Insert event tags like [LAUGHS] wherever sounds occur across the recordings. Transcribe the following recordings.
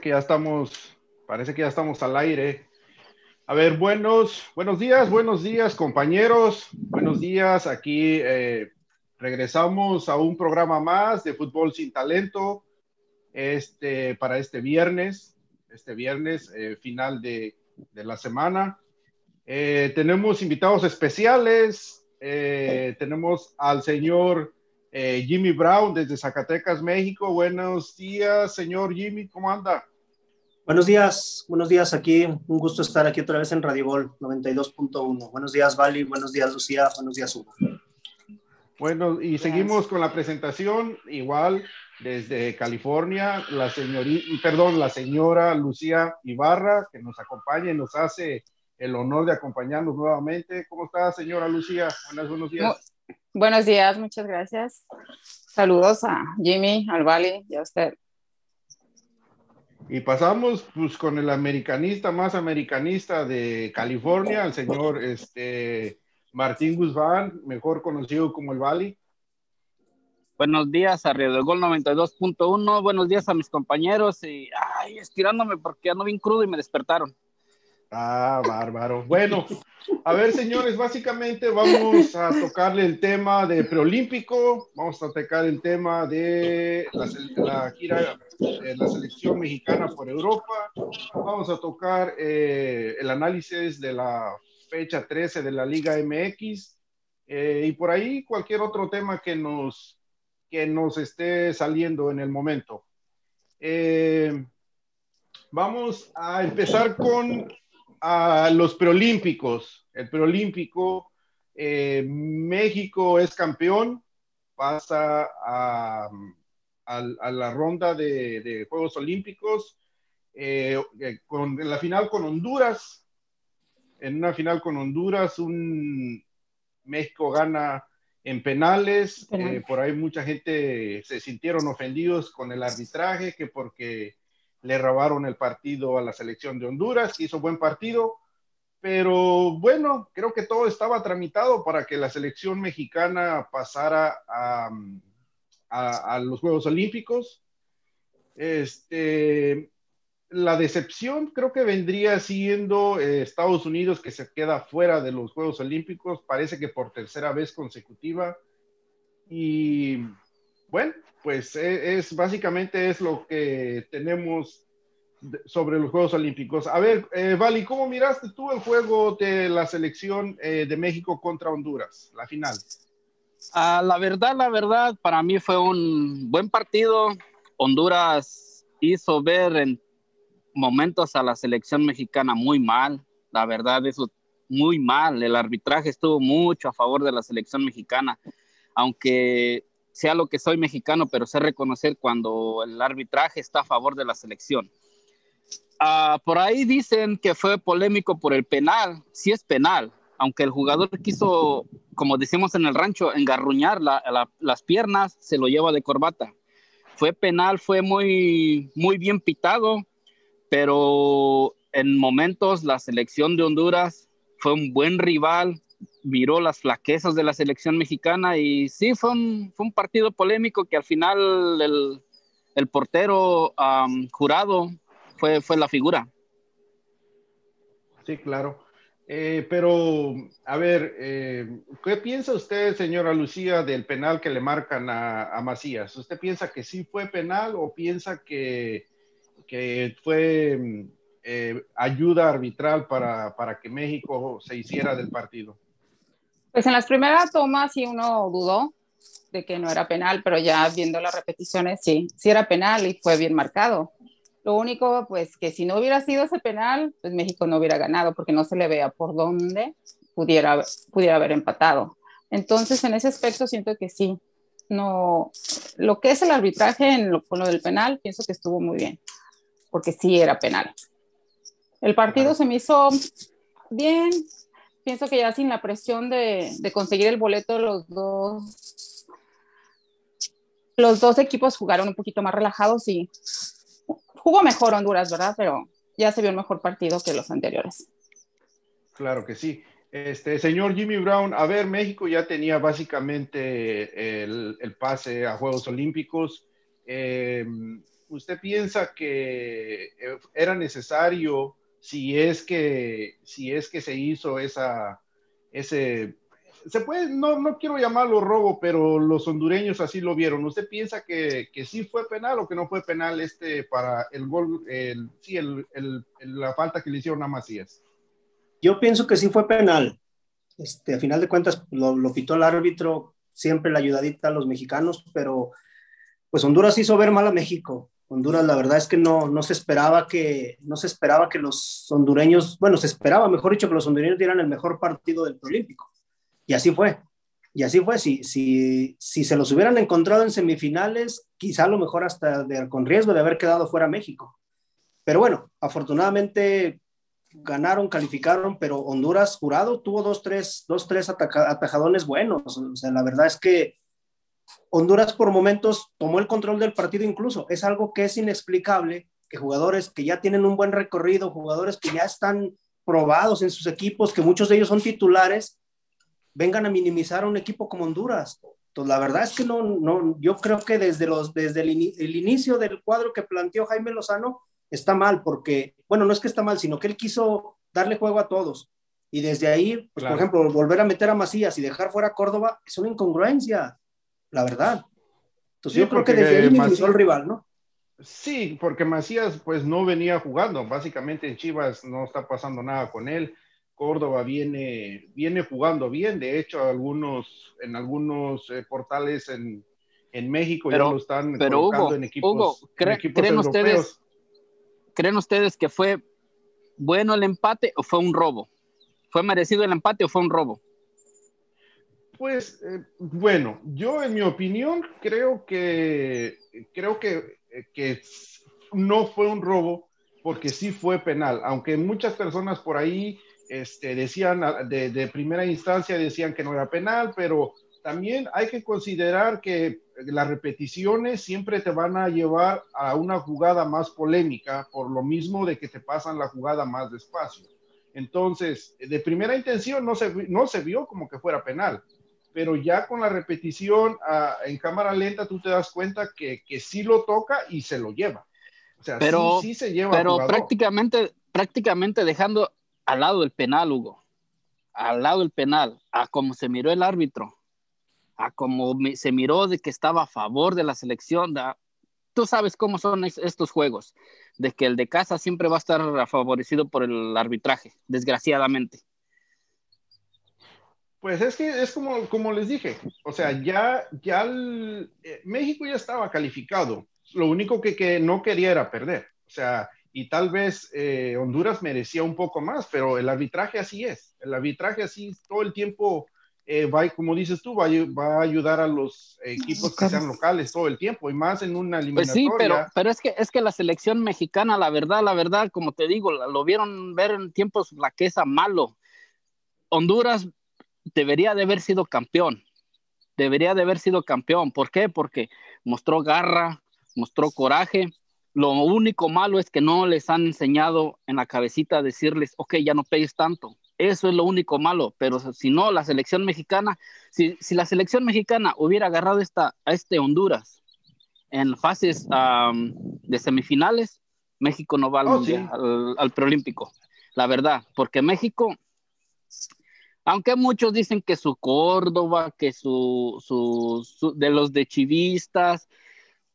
que ya estamos, parece que ya estamos al aire. A ver, buenos, buenos días, buenos días, compañeros. Buenos días. Aquí eh, regresamos a un programa más de Fútbol sin Talento. Este, para este viernes, este viernes, eh, final de, de, la semana. Eh, tenemos invitados especiales. tenemos al señor Jimmy Brown desde Zacatecas, México. Buenos días, señor Jimmy, ¿cómo anda? Buenos días, buenos días aquí. Un gusto estar aquí otra vez en Radio Gol 92.1. Buenos días, Vali. Buenos días, Lucía. Buenos días, Hugo. Bueno, y seguimos con la presentación. Igual desde California, la señorita, perdón, la señora Lucía Ibarra, que nos acompaña y nos hace el honor de acompañarnos nuevamente. ¿Cómo está, señora Lucía? Buenos, buenos días. buenos días, muchas gracias. Saludos a Jimmy, al Vali y a usted. Y pasamos pues con el americanista más americanista de California, el señor este, Martín Guzmán, mejor conocido como el Bali. Buenos días a Radio Gol 92.1, buenos días a mis compañeros y ay, estirándome porque ando bien crudo y me despertaron. Ah, bárbaro. Bueno, a ver, señores, básicamente vamos a tocarle el tema de preolímpico, vamos a tocar el tema de la, gira de la selección mexicana por Europa, vamos a tocar eh, el análisis de la fecha 13 de la Liga MX eh, y por ahí cualquier otro tema que nos, que nos esté saliendo en el momento. Eh, vamos a empezar con a los preolímpicos. El preolímpico, eh, México es campeón, pasa a, la ronda de, Juegos Olímpicos, eh, eh, con, en la final con Honduras. En una final con Honduras, un México gana en penales. por ahí mucha gente se sintieron ofendidos con el arbitraje, que porque le robaron el partido a la selección de Honduras, hizo buen partido, pero bueno, creo que todo estaba tramitado para que la selección mexicana pasara a, los Juegos Olímpicos. Este, la decepción creo que vendría siendo eh, Estados Unidos que se queda fuera de los Juegos Olímpicos, parece que por tercera vez consecutiva. Y bueno, pues e, es, básicamente es lo que tenemos sobre los Juegos Olímpicos. A ver, eh, Vali, ¿cómo miraste tú el juego de la selección eh, de México contra Honduras, la final? Ah, la verdad, la verdad, para mí fue un buen partido. Honduras hizo ver en momentos a la selección mexicana muy mal. La verdad, eso muy mal. El arbitraje estuvo mucho a favor de la selección mexicana, aunque sea lo que soy mexicano, pero sé reconocer cuando el arbitraje está a favor de la selección. Ah, por ahí dicen que fue polémico por el penal, sí es penal, aunque el jugador quiso, como decimos en el rancho, engarruñar las piernas, se lo lleva de corbata. Fue penal, fue muy, muy bien pitado, pero en momentos la selección de Honduras fue un buen rival, miró las flaquezas de la selección mexicana y sí, fue un, fue un partido polémico que al final el, el portero jurado fue, fue la figura. Sí, claro. Eh, pero, a ver, eh, ¿qué piensa usted, señora Lucía, del penal que le marcan a, a Macías? ¿Usted piensa que sí fue penal o piensa que, que fue eh, ayuda arbitral para, para que México se hiciera del partido? Pues en las primeras tomas sí uno dudó de que no era penal, pero ya viendo las repeticiones sí, sí era penal y fue bien marcado. Lo único, pues, que si no hubiera sido ese penal, pues México no hubiera ganado porque no se le vea por dónde pudiera, pudiera haber empatado. Entonces, en ese aspecto siento que sí. No, lo que es el arbitraje en lo, con lo del penal, pienso que estuvo muy bien, porque sí era penal. El partido se me hizo bien, pienso que ya sin la presión de, conseguir el boleto, los dos, los dos equipos jugaron un poquito más relajados y jugó mejor Honduras, ¿verdad? Pero ya se vio un mejor partido que los anteriores. Claro que sí. Este señor Jimmy Brown, a ver, México ya tenía básicamente el, el pase a Juegos Olímpicos. Eh, ¿usted piensa que era necesario si es que, si es que se hizo esa, ese, se puede, no, no quiero llamarlo robo, pero los hondureños así lo vieron. ¿Usted piensa que, que sí fue penal o que no fue penal este para el gol, sí, el, el, la falta que le hicieron a Macías? Yo pienso que sí fue penal. Este, a final de cuentas lo, lo pitó el árbitro, siempre la ayudadita a los mexicanos, pero pues Honduras hizo ver mal a México. Honduras, la verdad es que no, no se esperaba que no se esperaba que los hondureños, bueno, se esperaba, mejor dicho, que los hondureños dieran el mejor partido del Olímpico. Y así fue. Y así fue. Si, si, si se los hubieran encontrado en semifinales, quizá a lo mejor hasta con riesgo de haber quedado fuera México. Pero bueno, afortunadamente ganaron, calificaron, pero Honduras jurado tuvo dos, tres, dos, tres atajadones buenos. O sea, la verdad es que Honduras por momentos tomó el control del partido incluso. Es algo que es inexplicable que jugadores que ya tienen un buen recorrido, jugadores que ya están probados en sus equipos, que muchos de ellos son titulares, vengan a minimizar a un equipo como Honduras. Entonces, la verdad es que no, no, yo creo que desde, los, desde el, el inicio del cuadro que planteó Jaime Lozano está mal, porque, bueno, no es que está mal, sino que él quiso darle juego a todos. Y desde ahí, pues, por ejemplo, volver a meter a Macías y dejar fuera a Córdoba es una incongruencia la verdad. Entonces yo creo que desde ahí minimizó el rival, ¿no? Sí, porque Macías pues no venía jugando, básicamente en Chivas no está pasando nada con él. Córdoba viene, viene jugando bien, de hecho algunos, en algunos eh, portales en, en México pero, ya lo están pero colocando en equipos, Hugo, ¿creen, en equipos ¿creen europeos. ustedes, ¿Creen ustedes que fue bueno el empate o fue un robo? ¿Fue merecido el empate o fue un robo? Pues eh, bueno, yo en mi opinión creo que creo que, que no fue un robo porque sí fue penal, aunque muchas personas por ahí este, decían de, de, primera instancia decían que no era penal, pero también hay que considerar que las repeticiones siempre te van a llevar a una jugada más polémica por lo mismo de que te pasan la jugada más despacio. Entonces, de primera intención no se, no se vio como que fuera penal pero ya con la repetición uh, en cámara lenta tú te das cuenta que, que, sí lo toca y se lo lleva. O sea, pero, sí, sí se lleva. Pero prácticamente, prácticamente dejando al lado el penal, Hugo, al lado el penal, a como se miró el árbitro, a como se miró de que estaba a favor de la selección, de, tú sabes cómo son estos juegos, de que el de casa siempre va a estar favorecido por el arbitraje, desgraciadamente. Pues es que es como, como les dije, o sea, ya, ya el, eh, México ya estaba calificado, lo único que, que, no quería era perder, o sea, y tal vez eh, Honduras merecía un poco más, pero el arbitraje así es, el arbitraje así todo el tiempo eh, va, como dices tú, va, va, a ayudar a los equipos que sean locales todo el tiempo, y más en una eliminatoria. Pues sí, pero, pero es, que, es que la selección mexicana, la verdad, la verdad, como te digo, lo vieron ver en tiempos flaqueza malo. Honduras debería de haber sido campeón. Debería de haber sido campeón. ¿Por qué? Porque mostró garra, mostró coraje. Lo único malo es que no les han enseñado en la cabecita a decirles, ok, ya no pegues tanto. Eso es lo único malo. Pero si no, la selección mexicana, si, si la selección mexicana hubiera agarrado esta, a este Honduras en fases um, de semifinales, México no va al, Oh, mundial, sí. al, al preolímpico. La verdad, porque México aunque muchos dicen que su Córdoba, que su, su, su, de los de chivistas,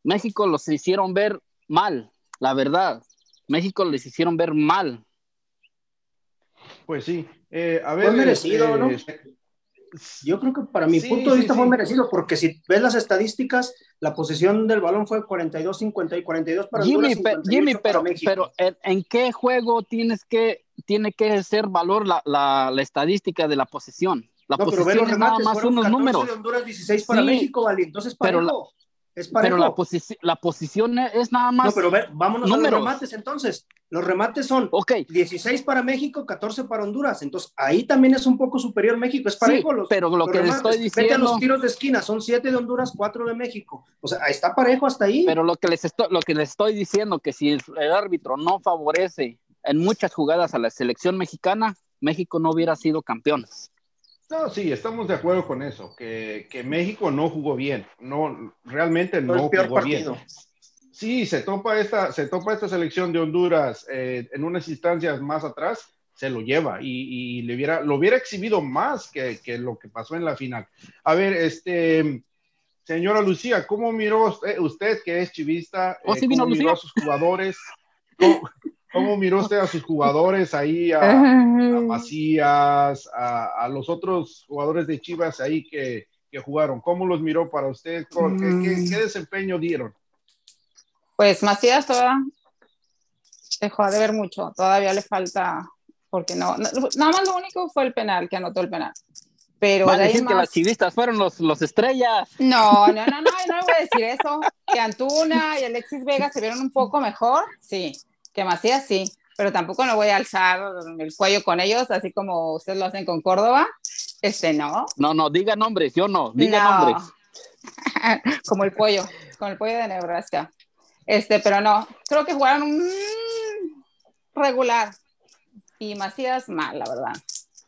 México los hicieron ver mal, la verdad. México les hicieron ver mal. Pues sí. Eh, a ver, fue merecido, eh, ¿no? Yo creo que para mi sí, punto de vista sí, fue sí. merecido, porque si ves las estadísticas, la posesión del balón fue 42, 50 y 42 para Jimmy, Honduras, pe, 58 Jimmy para pero, México. pero ¿en, ¿en, qué juego tienes que, tiene que ser valor la, la, la estadística de la posesión? La no, posesión pero es nada más unos 14 números. de Honduras, 16 para Sí, México, vale. Entonces, parejo. pero la- es parejo. Pero la, posi la posición es nada más. no, pero ve, vámonos a números. los remates entonces. Los remates son Ok, 16 para México, 14 para Honduras. Entonces, ahí también es un poco superior México. Es sí, parejo. los, pero lo los que les remates. estoy Vete a diciendo. los tiros de esquina, son 7 de Honduras, 4 de México. O sea, está parejo hasta ahí. Pero lo que les estoy, lo que les estoy diciendo que si el, el árbitro no favorece en muchas jugadas a la selección mexicana, México no hubiera sido campeón. No, sí, estamos de acuerdo con eso, que, que México no jugó bien, no, realmente no jugó partido. bien. sí, se topa esta, se topa esta selección de Honduras eh, en unas instancias más atrás, se lo lleva y, le hubiera, lo hubiera exhibido más que, que, lo que pasó en la final. A ver, este, señora Lucía, ¿cómo miró usted, que es chivista? ¿Oh, sí, ¿Cómo miró a sus jugadores? ¿Cómo, miró usted a sus jugadores ahí, a, Macías, a, los otros jugadores de Chivas ahí que, que jugaron? ¿Cómo los miró para usted? ¿Qué, qué, qué desempeño dieron? Pues Macías todavía dejó de ver mucho, todavía le falta, porque no, nada más lo único fue el penal, que anotó el penal. Pero de ahí más... que las chivistas fueron los, los estrellas. No, no, no, no, no voy a decir eso. Que Antuna y Alexis Vega se vieron un poco mejor, sí. Que Macías sí, pero tampoco no voy a alzar el cuello con ellos, así como ustedes lo hacen con Córdoba. Este, no. No, no, diga nombres, yo no, diga nombres. [LAUGHS] como el pollo, con el pollo de Nebraska. Este, pero no, creo que jugaron regular. Y Macías mal, la verdad.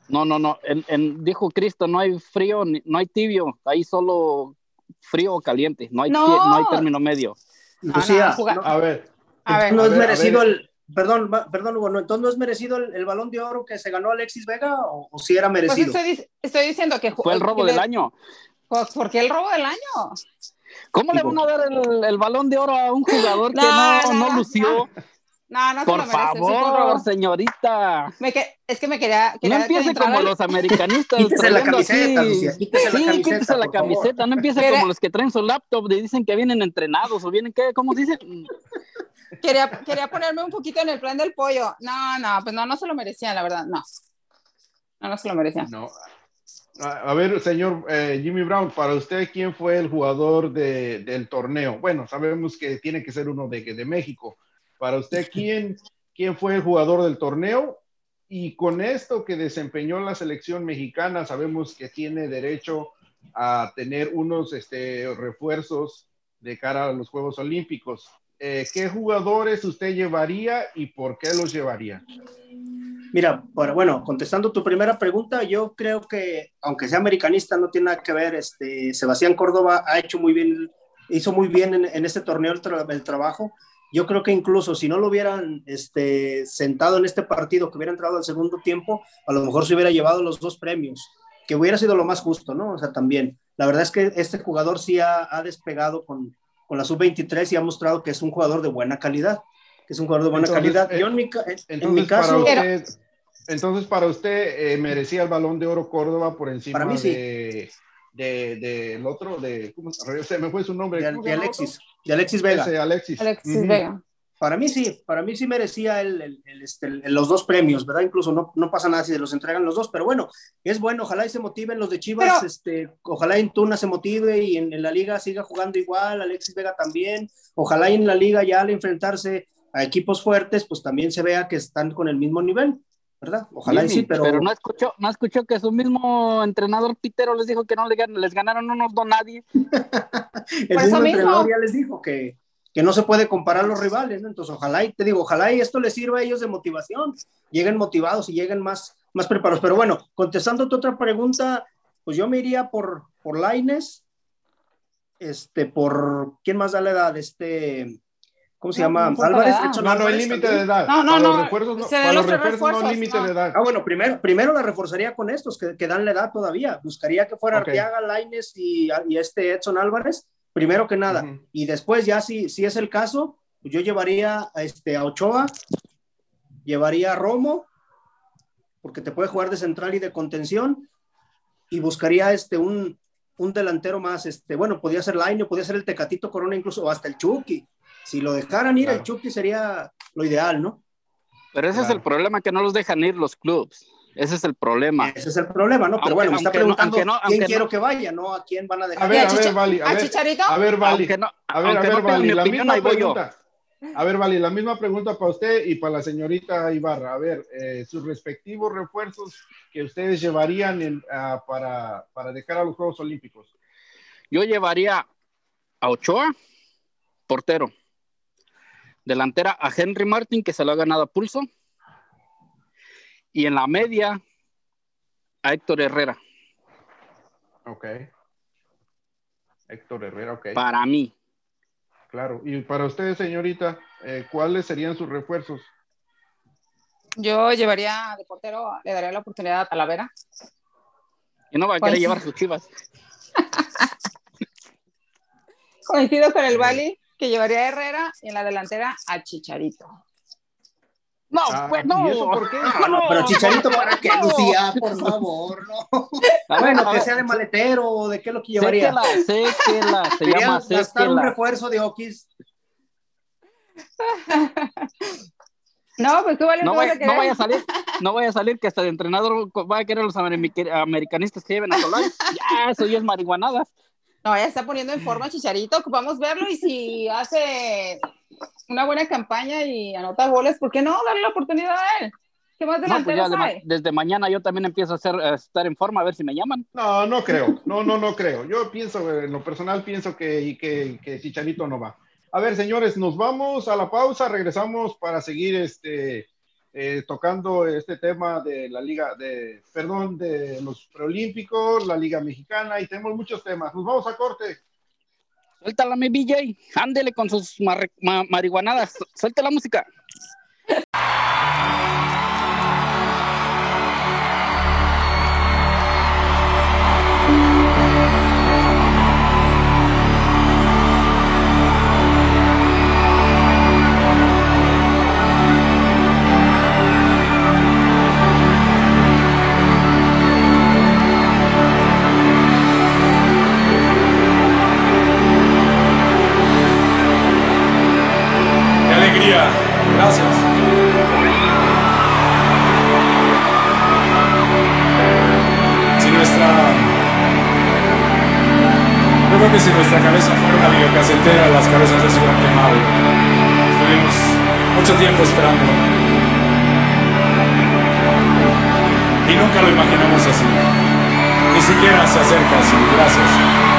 No, no, no. En, dijo Cristo, no hay frío, no hay tibio, hay solo frío o caliente, no hay, no. hay término medio. Lucía, a ver. A ver, no es merecido el, perdón, perdón, Hugo, no, entonces no es merecido el, balón de oro que se ganó Alexis Vega o, si era pues merecido. estoy, diciendo que fue el robo del año. ¿Por qué el robo del año? ¿Cómo le van a dar el, balón de oro a un jugador que no, no, lució? No, no Por favor, señorita. es que me quería. no empiece como los americanistas. [LAUGHS] quítese la camiseta, Lucía. Quítese la camiseta. Quítese la camiseta. No empiece como los que traen su laptop y dicen que vienen entrenados o vienen, ¿qué? ¿Cómo dicen? Quería, quería ponerme un poquito en el plan del pollo. No, no, pues no, no se lo merecían, la verdad. No. No, no se lo merecían. No, a ver, señor eh, Jimmy Brown, para usted, ¿quién fue el jugador del torneo? Bueno, sabemos que tiene que ser uno de, de México. Para usted, ¿quién, ¿quién fue el jugador del torneo? Y con esto que desempeñó la selección mexicana, sabemos que tiene derecho a tener unos este, refuerzos de cara a los Juegos Olímpicos. Eh, ¿Qué jugadores usted llevaría y por qué los llevaría? Mira, bueno, contestando tu primera pregunta, yo creo que, aunque sea americanista, no tiene nada que ver. Este, Sebastián Córdoba ha hecho muy bien, hizo muy bien en, este torneo el, trabajo. Yo creo que incluso si no lo hubieran este, sentado en este partido, que hubiera entrado al segundo tiempo, a lo mejor se hubiera llevado los dos premios, que hubiera sido lo más justo, ¿no? O sea, también. La verdad es que este jugador sí ha, despegado con, con la sub-23 y ha mostrado que es un jugador de buena calidad que es un jugador de buena calidad. Yo en mi, caso... entonces, para usted, eh, merecía el balón de oro Córdoba por encima para mí, sí. de, del otro, de, ¿cómo se me fue su nombre? De, Alexis, de Alexis Vega. Alexis. Alexis Vega. Para mí sí, para mí sí merecía el, este, los dos premios, ¿verdad? Incluso no, no, pasa nada si se los entregan los dos, pero bueno, es bueno, ojalá y se motiven los de Chivas, este, ojalá en Tuna se motive y en, en, la liga siga jugando igual, Alexis Vega también, ojalá y en la liga ya al enfrentarse a equipos fuertes, pues también se vea que están con el mismo nivel, ¿verdad? Ojalá sí, pero... pero... no escuchó, no escuchó que su mismo entrenador Pitero les dijo que no les ganaron unos don nadie. [LAUGHS] el mismo entrenador ya les dijo que, que no se puede comparar los rivales, ¿no? Entonces, ojalá y te digo, ojalá y esto les sirva a ellos de motivación, lleguen motivados y lleguen más, más preparados. Pero bueno, contestando tu otra pregunta, pues yo me iría por, por Laines, este, por, ¿quién más da la edad? Este, ¿Cómo se llama? Álvarez. no, no, hay límite de edad. No, no, no. Para los refuerzos, no hay límite de edad. Ah, bueno, primero, primero la reforzaría con estos que, que dan la edad todavía. Buscaría que fuera Arteaga, Laines y, y, este Edson Álvarez, primero que nada. Y después, ya si, si es el caso, pues yo llevaría a, este, a Ochoa, llevaría a Romo, porque te puede jugar de central y de contención, y buscaría este, un, un delantero más. Este, bueno, podía ser Laine, podía ser el Tecatito Corona, incluso, o hasta el Chucky si lo dejaran ir, el Chucky sería lo ideal, ¿no? Pero ese es el problema, que no los dejan ir los clubes. Ese es el problema. Ese es el problema, ¿no? Pero bueno, me está preguntando no, quién quiero que vaya, ¿no? ¿A quién van a dejar? A ver, a ver, Vali. A, ver, Chicharito? A ver, Vali. a ver, a ver, Vali. La misma pregunta. A ver, Vali, la misma pregunta para usted y para la señorita Ibarra. A ver, eh, sus respectivos refuerzos que ustedes llevarían en, para, para dejar a los Juegos Olímpicos. Yo llevaría a Ochoa, portero. Delantera a Henry Martin, que se lo ha ganado a pulso. Y en la media a Héctor Herrera. Ok. Héctor Herrera, ok. Para mí. claro. Y para ustedes, señorita, eh, ¿cuáles serían sus refuerzos? Yo llevaría de portero, le daría la oportunidad a Talavera. Y no va a querer llevar sus chivas. [LAUGHS] Coincido con el Bali, que llevaría a Herrera y en la delantera a Chicharito. No, Ah, pues ¿y no. eso por qué? No, [LAUGHS] no, pero Chicharito para qué, Lucía, por favor, no. [LAUGHS] A ver, Bueno, a que sea de maletero o de qué es lo que llevaría. Séquela, séquela, se Quería llama gastar un séquela. refuerzo de Oquis. [LAUGHS] No, pues tú Bali, No vaya, a no vaya a salir, no vaya a salir que hasta de entrenador va a querer los americ- americanistas que lleven a Solari. Ya, eso ya es marihuanada. No, ya está poniendo en forma Chicharito, ocupamos verlo y si hace una buena campaña y anota goles, ¿por qué no darle la oportunidad a él? ¿Qué más No, pues ya de desde mañana yo también empiezo a, hacer, a estar en forma a ver si me llaman. No, no creo. No, no, no creo. Yo pienso, en lo personal, pienso que, que, que Chicharito no va. A ver, señores, nos vamos a la pausa, regresamos para seguir este, eh, tocando este tema de la liga, de, perdón, de los preolímpicos, la liga mexicana, y tenemos muchos temas. Nos vamos a corte. Suéltala, mi BJ. Ándele con sus marre- ma- marihuanadas. Suelte la música. Creo que si nuestra cabeza fuera una videocasetera, las cabezas ya se hubieran quemado. Estuvimos mucho tiempo esperando. Y nunca lo imaginamos así. Ni siquiera se acerca así. Gracias.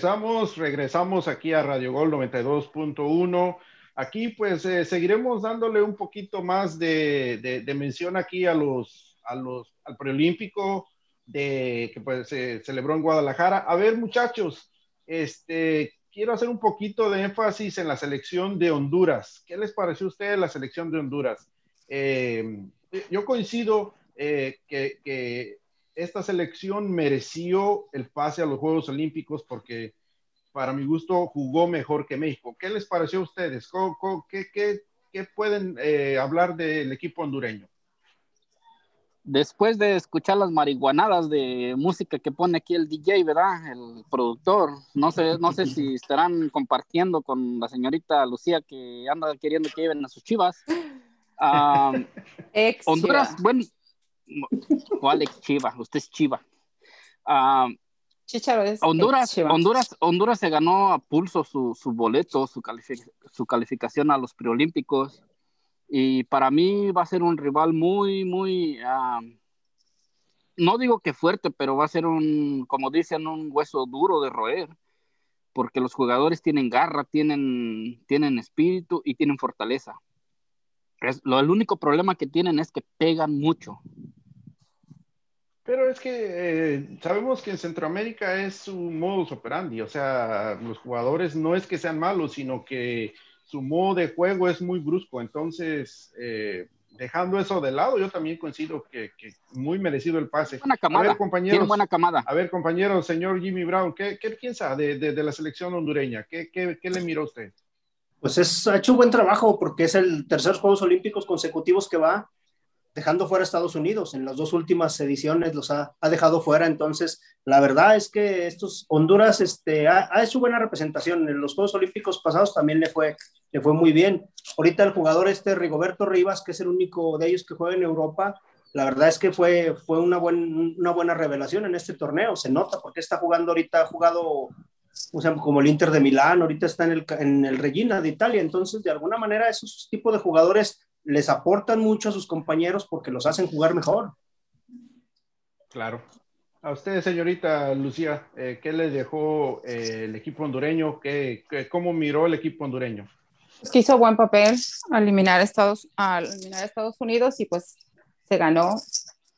Regresamos, regresamos aquí a Radio Gol 92.1. Aquí pues eh, seguiremos dándole un poquito más de, mención aquí a los, a los, al preolímpico de, que pues se celebró en Guadalajara. A ver muchachos, este, quiero hacer un poquito de énfasis en la selección de Honduras. ¿Qué les pareció a ustedes la selección de Honduras? Eh, yo coincido eh, que esta selección mereció el pase a los Juegos Olímpicos porque para mi gusto jugó mejor que México. ¿Qué les pareció a ustedes? ¿Qué, pueden eh, hablar del equipo hondureño? Después de escuchar las marihuanadas de música que pone aquí el DJ, ¿verdad? El productor. No sé, no sé si [LAUGHS] estarán compartiendo con la señorita Lucía que anda queriendo que lleven a sus chivas. Ah, [LAUGHS] Honduras, bueno, ¿Cuál es Chiva? Usted es Chiva. Ah, Honduras, Honduras, Honduras se ganó a pulso su, boleto, su, su calificación a los preolímpicos. Y para mí va a ser un rival muy, muy, ah, no digo que fuerte, pero va a ser un, como dicen, un hueso duro de roer, porque los jugadores tienen garra, tienen, tienen espíritu y tienen fortaleza. lo, el único problema que tienen es que pegan mucho. Pero es que eh, sabemos que en Centroamérica es su modus operandi, o sea, los jugadores no es que sean malos, sino que su modo de juego es muy brusco. Entonces, eh, dejando eso de lado, yo también coincido que, muy merecido el pase. Buena camada. A ver, compañeros, buena camada. A ver, compañero, señor Jimmy Brown, ¿qué, piensa de, la selección hondureña? ¿Qué, le miró usted? Pues es, ha hecho un buen trabajo porque es el tercer Juegos Olímpicos consecutivos que va dejando fuera a Estados Unidos. En las dos últimas ediciones los ha, dejado fuera. Entonces, la verdad es que estos Honduras este, ha, hecho buena representación. En los Juegos Olímpicos pasados también le fue, le fue muy bien. Ahorita el jugador este Rigoberto Rivas, que es el único de ellos que juega en Europa, la verdad es que fue, fue una, una buena revelación en este torneo. Se nota porque está jugando ahorita, ha jugado como el Inter de Milán, ahorita está en el, en el Regina de Italia. Entonces, de alguna manera, esos tipos de jugadores les aportan mucho a sus compañeros porque los hacen jugar mejor. Claro. A usted, señorita Lucía, eh, ¿qué le dejó eh, el equipo hondureño? ¿Qué, cómo miró el equipo hondureño? Pues que hizo buen papel al eliminar, Estados, al eliminar a Estados Unidos y pues se ganó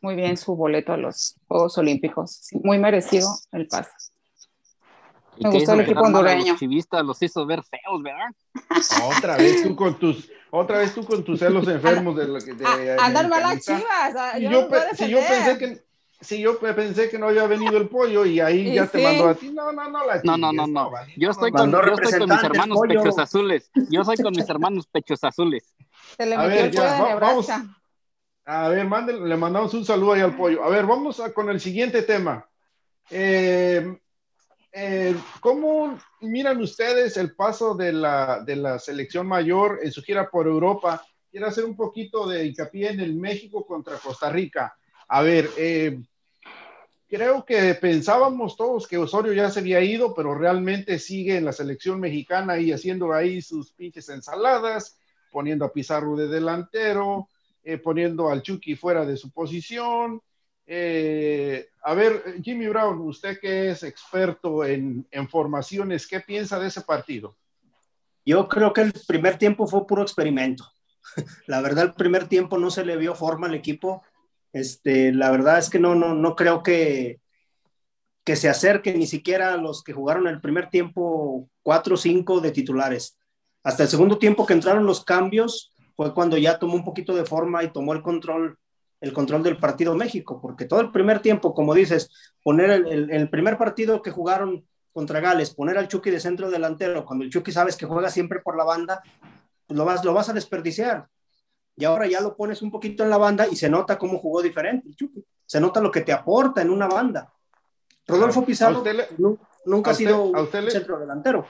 muy bien su boleto a los Juegos Olímpicos. Muy merecido el pase. ¿Y Me gustó el equipo a los hondureño. chivistas los hizo ver feos, ¿verdad? Otra vez tú con tus, otra vez tú con tus celos enfermos de lo que de, mal las americanista. chivas. Si yo yo, no si yo pensé que si yo pe- pensé que no había venido el pollo y ahí Y ya te sí. mandó a ti, no, no, no, la No, no, no, no. vale, Yo estoy con, yo estoy con mis hermanos pollo. pechos azules. Yo soy con mis hermanos pechos azules. Se le A ver, ya, va- vamos. A ver, le mandamos un saludo ahí al pollo. A ver, vamos a- con el siguiente tema. Eh, eh, ¿Cómo miran ustedes el paso de la, de la selección mayor en su gira por Europa? Quiero hacer un poquito de hincapié en el México contra Costa Rica. A ver, eh, creo que pensábamos todos que Osorio ya se había ido, pero realmente sigue en la selección mexicana y haciendo ahí sus pinches ensaladas, poniendo a Pizarro de delantero, eh, poniendo al Chucky fuera de su posición. Eh, a ver, Jimmy Brown, usted que es experto en, formaciones, ¿qué piensa de ese partido? Yo creo que el primer tiempo fue puro experimento. [LAUGHS] La verdad, el primer tiempo no se le vio forma al equipo. Este, la verdad es que no, no, no creo que, que se acerquen ni siquiera a los que jugaron el primer tiempo 4 o 5 de titulares. Hasta el segundo tiempo que entraron los cambios fue cuando ya tomó un poquito de forma y tomó el control, el control del partido México, porque todo el primer tiempo, como dices, poner el, el- el primer partido que jugaron contra Gales, poner al Chucky de centro delantero, cuando el Chucky sabes que juega siempre por la banda, pues lo vas, lo vas a desperdiciar. Y ahora ya lo pones un poquito en la banda y se nota cómo jugó diferente el Chucky. Se nota lo que te aporta en una banda. Rodolfo ¿A Pizarro le- nunca ha sido usted un le- centro delantero.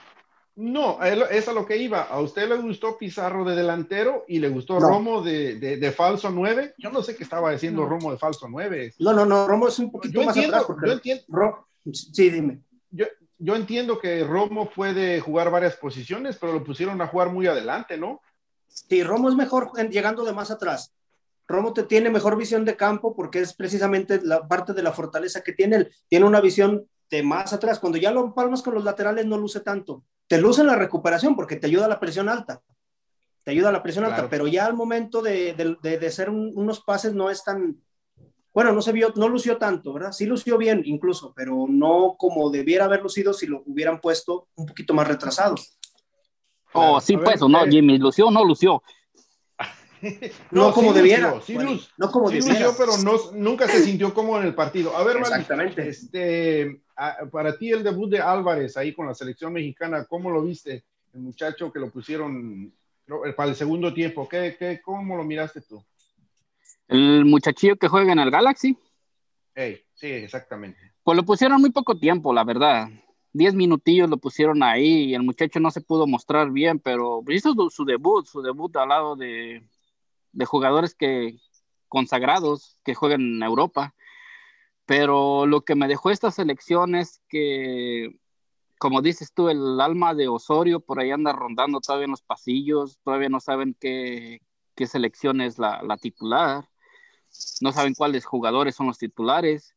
No, a él- es a lo que iba. ¿A usted le gustó Pizarro de delantero y le gustó No. Romo de, de- de falso 9? Yo no sé qué estaba haciendo No. Romo de falso 9. No, no, no, Romo es un poquito Yo más entiendo, atrás. Porque yo entiendo, Ro- sí, dime. yo, yo entiendo que Romo puede jugar varias posiciones, pero lo pusieron a jugar muy adelante, ¿no? Sí, Romo es mejor en- llegando de más atrás. Romo te tiene mejor visión de campo porque es precisamente la parte de la fortaleza que tiene él. Tiene una visión de más atrás. Cuando ya lo palmas con los laterales no luce tanto. Te luce en la recuperación porque te ayuda a la presión alta. Te ayuda a la presión Claro. alta, pero ya al momento de, de, de- de hacer un- unos pases no es tan... Bueno, no se vio, no lució tanto, ¿verdad? Sí lució bien incluso, pero no como debiera haber lucido si lo hubieran puesto un poquito más retrasado. Claro. Oh, sí, A ver, pues, o no, eh, Jimmy, lució o no lució. [LAUGHS] No, como debiera. sí no como Sí debiera. lució, pero no, nunca se sintió como en el partido. A ver, Exactamente. este, para ti el debut de Álvarez ahí con la selección mexicana, ¿cómo lo viste? El muchacho que lo pusieron eh, para el segundo tiempo, ¿qué, qué, ¿cómo lo miraste tú? El muchachillo que juega en el Galaxy, Ey, sí, exactamente. pues lo pusieron muy poco tiempo, la verdad. Diez minutillos lo pusieron ahí y el muchacho no se pudo mostrar bien, pero hizo su- su debut, su debut al lado de, de jugadores que consagrados que juegan en Europa. Pero lo que me dejó esta selección es que, como dices tú, el alma de Osorio por ahí anda rondando todavía en los pasillos, todavía no saben qué, qué selección es la, la titular, no saben cuáles jugadores son los titulares.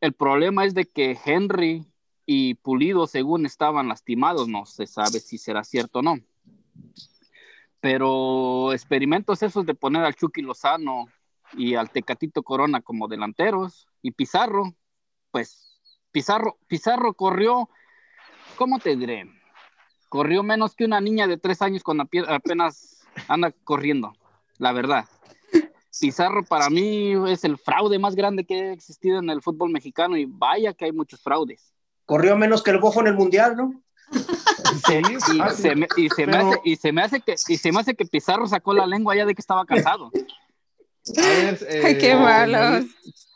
El problema es de que Henry y Pulido, según estaban lastimados, no se sabe si será cierto o no. Pero experimentos esos de poner al Chucky Lozano y al Tecatito Corona como delanteros y Pizarro, pues Pizarro, Pizarro corrió, ¿cómo te diré? Corrió menos que una niña de tres años cuando apenas anda corriendo, la verdad. Pizarro para mí es el fraude más grande que ha existido en el fútbol mexicano y vaya que hay muchos fraudes. Corrió menos que el Bofo en el Mundial, ¿no? Sí, Y, se, me, y, se me pero- hace, y se me hace que y se me hace que Pizarro sacó la lengua ya de que estaba cansado. A ver, eh, [LAUGHS] Ay, qué malos.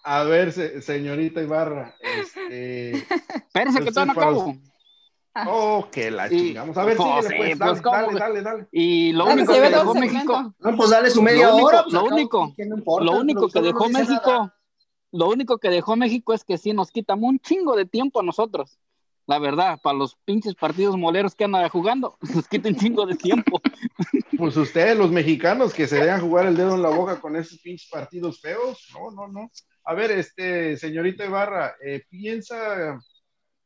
A ver, se- señorita Ibarra, este, [LAUGHS] Espérese que todavía no acabo. oh, que la Y- chingamos. A ver, pues, síguele, pues, sí, dale, pues, dale, dale, dale. Y lo único que dejó México. No, pues dale su media Lo único- hora. pues, lo cabo, único- ¿qué no importa? lo único que no dejó dice México, nada. lo único que dejó México es que sí nos quita un chingo de tiempo a nosotros. La verdad, para los pinches partidos moleros que andan jugando, [LAUGHS] nos quita un chingo de tiempo. [LAUGHS] Pues ustedes, los mexicanos, que se dejan jugar el dedo en la boca con esos pinches partidos feos. No, no, no. A ver, este, señorita Ibarra, eh, piensa,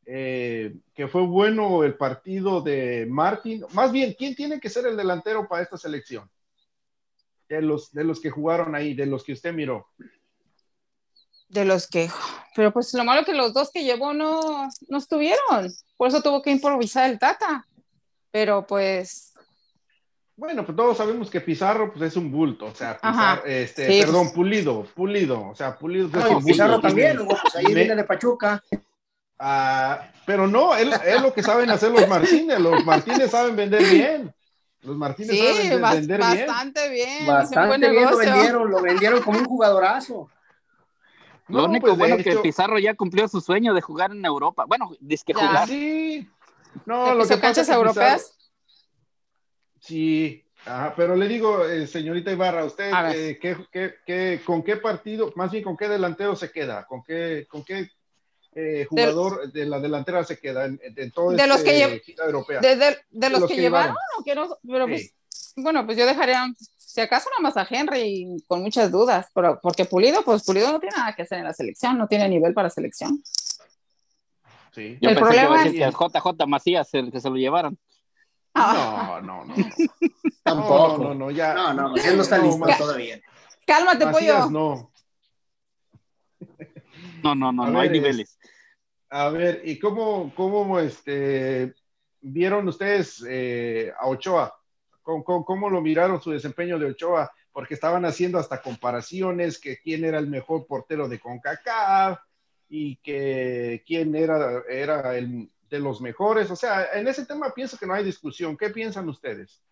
eh, que fue bueno el partido de Martín. Más bien, ¿quién tiene que ser el delantero para esta selección? De los, de los que jugaron ahí, de los que usted miró. De los que, pero pues lo malo que los dos que llevó no, no estuvieron, por eso tuvo que improvisar el Tata. Pero pues bueno, pues todos sabemos que Pizarro pues, es un bulto, o sea, Pizarro, este, perdón, pues. Pulido, Pulido, o sea, Pulido. Pues, no, Pizarro también, pues ahí viene de Pachuca. Ah, pero no, es, es, lo que saben hacer los Martínez, los Martínez saben vender bien. Los Martínez saben vender bien. Bastante bien. Bastante bien lo vendieron, lo vendieron como un jugadorazo. Lo único bueno es que Pizarro ya cumplió su sueño de jugar en Europa. Bueno, dice que jugar. Sí. No, lo que canchas europeas. Sí, pero le digo, eh, señorita Ibarra, ¿usted eh, ¿qué, qué, qué, con qué partido, más bien con qué delantero se queda? ¿Con qué, con qué eh, jugador de, la delantera se queda en, todo de los que este europea? De, de, los, que, llevaron, o que no, pero pues, bueno, pues yo dejaría, si acaso nada más a Henry con muchas dudas, pero, porque Pulido, pues Pulido no tiene nada que hacer en la selección, no tiene nivel para selección. Sí. Yo el problema que, es... que JJ Macías, el que se lo llevaron. No, no, no. [LAUGHS] Tampoco. No, no, ya. No, no, no está listo todavía. Cálmate, pollo. No. No, no, no, no hay niveles. A ver, ¿y cómo, cómo este, vieron ustedes eh, a Ochoa? ¿Cómo, ¿Cómo, lo miraron su desempeño de Ochoa? Porque estaban haciendo hasta comparaciones, que quién era el mejor portero de CONCACAF y que quién era, era el, de los mejores. O sea, en ese tema pienso que no hay discusión. ¿Qué piensan ustedes?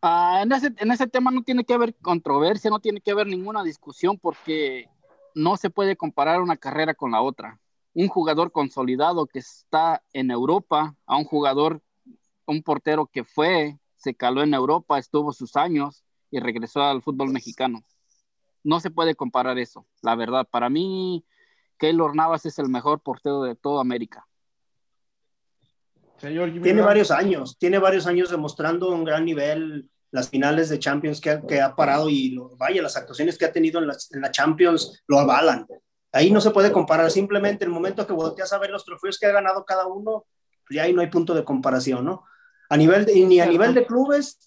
Ah, en, ese, en ese tema no tiene que haber controversia, no tiene que haber ninguna discusión porque no se puede comparar una carrera con la otra. Un jugador consolidado que está en Europa a un jugador, un portero que fue, se caló en Europa, estuvo sus años y regresó al fútbol mexicano. No se puede comparar eso, la verdad. Para mí, Keylor Navas es el mejor portero de toda América. tiene varios años, tiene varios años demostrando un gran nivel, las finales de Champions que, ha parado y vaya, las actuaciones que ha tenido en, en la Champions lo avalan. Ahí no se puede comparar, simplemente el momento que volteas a ver los trofeos que ha ganado cada uno, ya ahí no hay punto de comparación, ¿no? A nivel ni a nivel de clubes,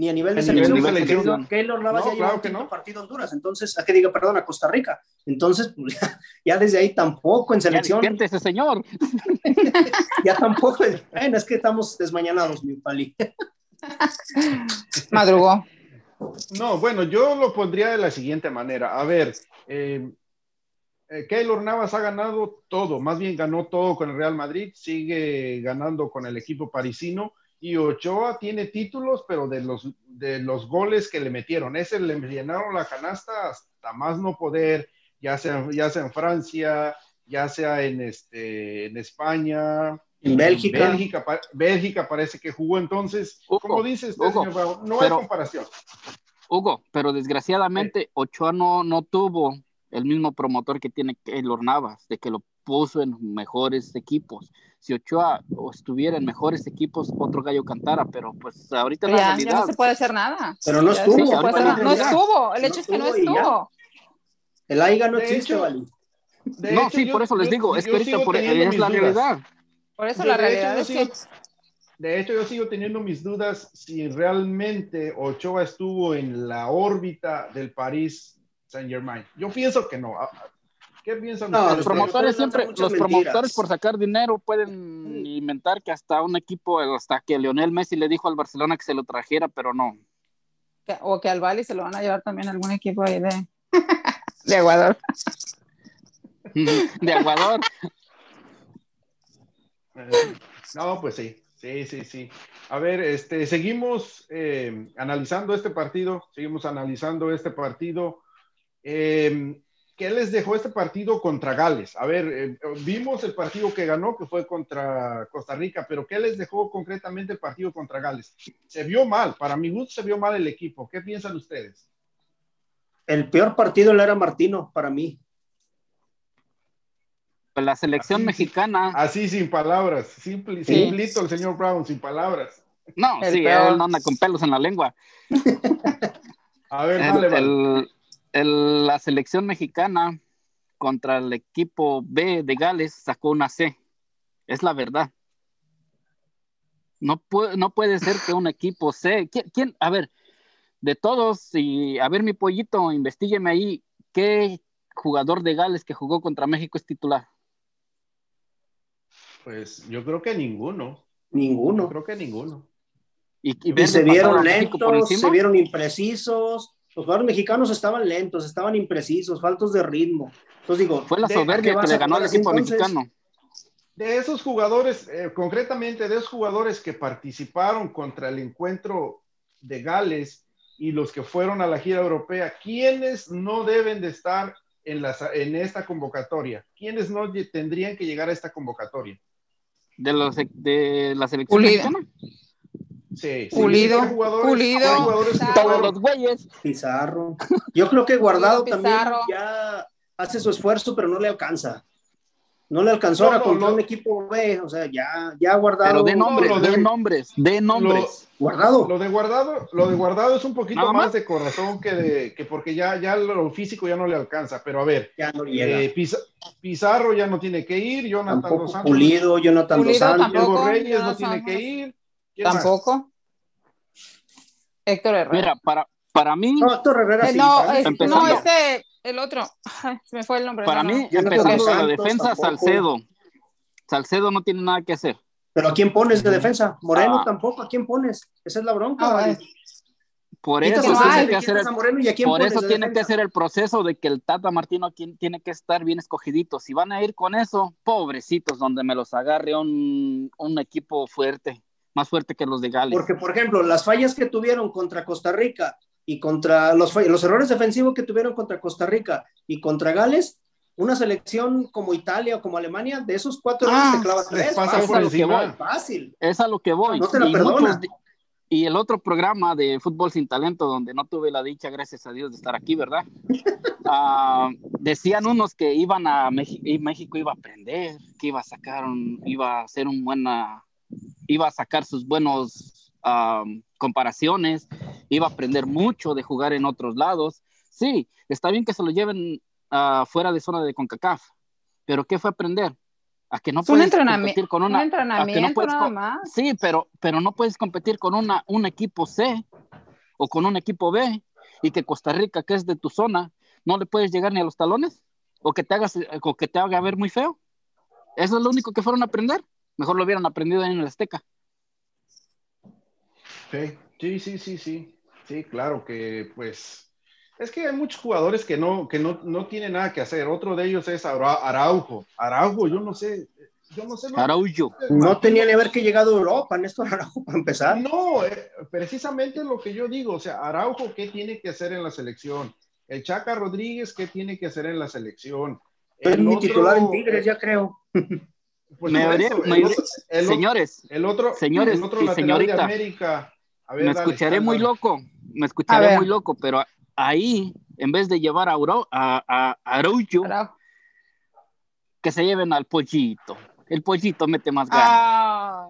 ni a nivel de selección. Keylor Navas ya claro lleva un partido Honduras, entonces, a que diga, perdón, a Costa Rica. Entonces, [LAUGHS] pues, ya, desde ahí tampoco en selección. Ya ese señor. [LAUGHS] ya tampoco, bueno, es que estamos desmañanados, mi pali. [LAUGHS] Madrugó. No, bueno, yo lo pondría de la siguiente manera. A ver, eh, eh, Keylor Navas ha ganado todo, más bien ganó todo con el Real Madrid, sigue ganando con el equipo parisino y Ochoa tiene títulos, pero de los, de los goles que le metieron, ese le llenaron la canasta hasta más no poder, ya sea, ya sea en Francia, ya sea en, este, en España. En Bélgica. Bélgica, Bélgica parece que jugó entonces. como dices, no hay comparación. Hugo, pero desgraciadamente Ochoa no, no tuvo el mismo promotor que tiene Keylor Navas, de que lo puso en mejores equipos si Ochoa estuviera en mejores equipos, otro gallo cantara, pero pues ahorita la realidad. Ya no se puede hacer nada. Pero no estuvo. no, estuvo, el hecho es que no estuvo. El AIGA no existe, Vali. No, sí, por eso les digo, es que ahorita por, es la realidad. Por eso la realidad es que... De hecho, yo sigo teniendo mis dudas si realmente Ochoa estuvo en la órbita del París Saint Germain. Yo pienso que no. ¿Qué piensan no, Los promotores siempre, los promotores por sacar dinero pueden inventar que hasta un equipo, hasta que Lionel Messi le dijo al Barcelona que se lo trajera, pero no. o que al Bali se lo van a llevar también a algún equipo ahí de, [LAUGHS] de Ecuador. [LAUGHS] de Ecuador. no, pues sí, sí, sí, sí. A ver, este, seguimos eh, analizando este partido, seguimos analizando este partido. Eh, ¿qué les dejó este partido contra Gales? A ver, eh, vimos el partido que ganó, que fue contra Costa Rica, pero ¿qué les dejó concretamente el partido contra Gales? Se vio mal, para mi gusto se vio mal el equipo. ¿Qué piensan ustedes? El peor partido lo era Martino, para mí. La selección mexicana. así sin palabras, simple, simplito el señor Brown, sin palabras. No, sí, él no anda con pelos en la lengua. [LAUGHS] A ver, dale, la selección mexicana contra el equipo B de Gales sacó una C. Es la verdad. No puede, no puede ser que un equipo C. ¿quién, quién? A ver, de todos, y a ver mi pollito, investigueme ahí, ¿qué jugador de Gales que jugó contra México es titular? Pues yo creo que ninguno. Ninguno. Yo creo que ninguno. Y, y, y se vieron lentos, se vieron imprecisos. Los jugadores mexicanos estaban lentos, estaban imprecisos, faltos de ritmo. Entonces digo, fue la soberbia que le ganó al equipo entonces? mexicano. De esos jugadores, eh, concretamente de esos jugadores que participaron contra el encuentro de Gales y los que fueron a la gira europea, ¿quiénes no deben de estar en, la, en esta convocatoria? ¿Quiénes no tendrían que llegar a esta convocatoria? De, los, de la selección Pulido. mexicana. Sí, sí, Pulido, Pulido. Todos los güeyes. Pizarro. Yo creo que Guardado Pizarro. también ya hace su esfuerzo, pero no le alcanza. No le alcanzó No, ahora no, contra no. un equipo B, o sea, ya, ya Guardado. Pero de nombres, lo de- de nombres, de nombres. Guardado. Lo de guardado, lo de guardado es un poquito más más. de corazón que de que porque ya, ya lo físico ya no le alcanza. Pero a ver, Ya no llega. eh, Piza- Pizarro ya no tiene que ir, Jonathan tampoco Dos Santos, Pulido, Jonathan Dos Pulido Santos. Diego Tampoco, Reyes no tiene que Dos- ir. Tampoco. Héctor Herrera. Mira, para, para mí, No, Héctor Herrera Eh, sí, no, es- no, este, el otro. Ay, se me fue el nombre. para no, no. mí, Jonathan empezando de la defensa, tampoco. Salcedo. Salcedo no tiene nada que hacer. Pero ¿a quién pones de defensa? Moreno Ah. tampoco, ¿a quién pones? Esa es la bronca. Ah. Por eso no tiene que hacer el, por eso tiene que ser el proceso de que el Tata Martino tiene que estar bien escogidito. Si van a ir con eso, pobrecitos, donde me los agarre un, un equipo fuerte, más fuerte que los de Gales. Porque, por ejemplo, las fallas que tuvieron contra Costa Rica y contra los, los errores defensivos que tuvieron contra Costa Rica y contra Gales, una selección como Italia o como Alemania, de esos cuatro Ah, errores te clava tres. pasa es a lo que voy. fácil. Es a lo que voy. No te la y, muchos y el otro programa de Fútbol Sin Talento, donde no tuve la dicha, gracias a Dios, de estar aquí, ¿verdad? [LAUGHS] Ah, decían unos que iban a México, y México iba a aprender, que iba a sacar un, iba a hacer un buena, iba a sacar sus buenos comparaciones, iba a aprender mucho de jugar en otros lados. Sí, está bien que se lo lleven ah, fuera de zona de CONCACAF, pero ¿qué fue aprender? A que no Es un puedes competir con un una, entrenamiento puedes nada más. Sí, pero, pero no puedes competir con una, un equipo C o con un equipo B y que Costa Rica, que es de tu zona, no le puedes llegar ni a los talones o que te hagas o que te haga ver muy feo. Eso es lo único que fueron a aprender. Mejor lo hubieran aprendido ahí en el Azteca. Sí, sí, sí, sí, sí. Sí, claro que pues es que hay muchos jugadores que no, que no, no tienen nada que hacer. Otro de ellos es Ara- Araujo. Araujo, yo no sé, yo no sé. no- Araújo. No tenía ni haber que llegado a Europa, Néstor Araujo, para empezar. No, eh, precisamente lo que yo digo, o sea, Araujo, ¿qué tiene que hacer en la selección? El Chaca Rodríguez, ¿qué tiene que hacer en la selección? Es El mi otro, titular en Tigres, ya creo. [LAUGHS] pues, eso, el otro- Señores, el otro, señores el otro y lateral de señorita, América. A ver, me dale, escucharé dale, muy dale. loco, me A escucharé muy loco, pero ahí, en vez de llevar a, Aro- a, a Araujo. que se lleven al pollito. El pollito mete más ganas. Ah,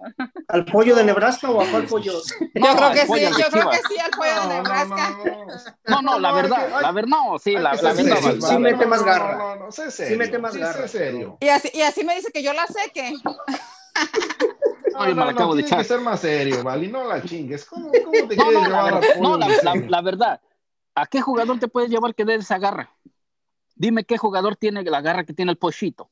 ¿Al pollo de Nebraska o a cuál pollo? yo No, creo el que sí, yo creo que sí al pollo de No, no, Nebraska. no, no, no. No, no, la No, verdad, la verdad, no, sí, la, la sí, verdad. sí, sí mete No, más no, garra. No, no, no, sé Sí serio. mete más sí, garra. sé serio. Y así, y así me dice que yo la sé que. No, Ay, me no, la no, acabo de tiene que ser más serio, ¿vale? No la chingues. ¿Cómo, [LAUGHS] cómo te No, quieres no, la, llevar pollo no, la, la- la verdad. ¿A qué jugador te puedes llevar que dé esa garra? Dime qué jugador tiene la garra que tiene el pochito.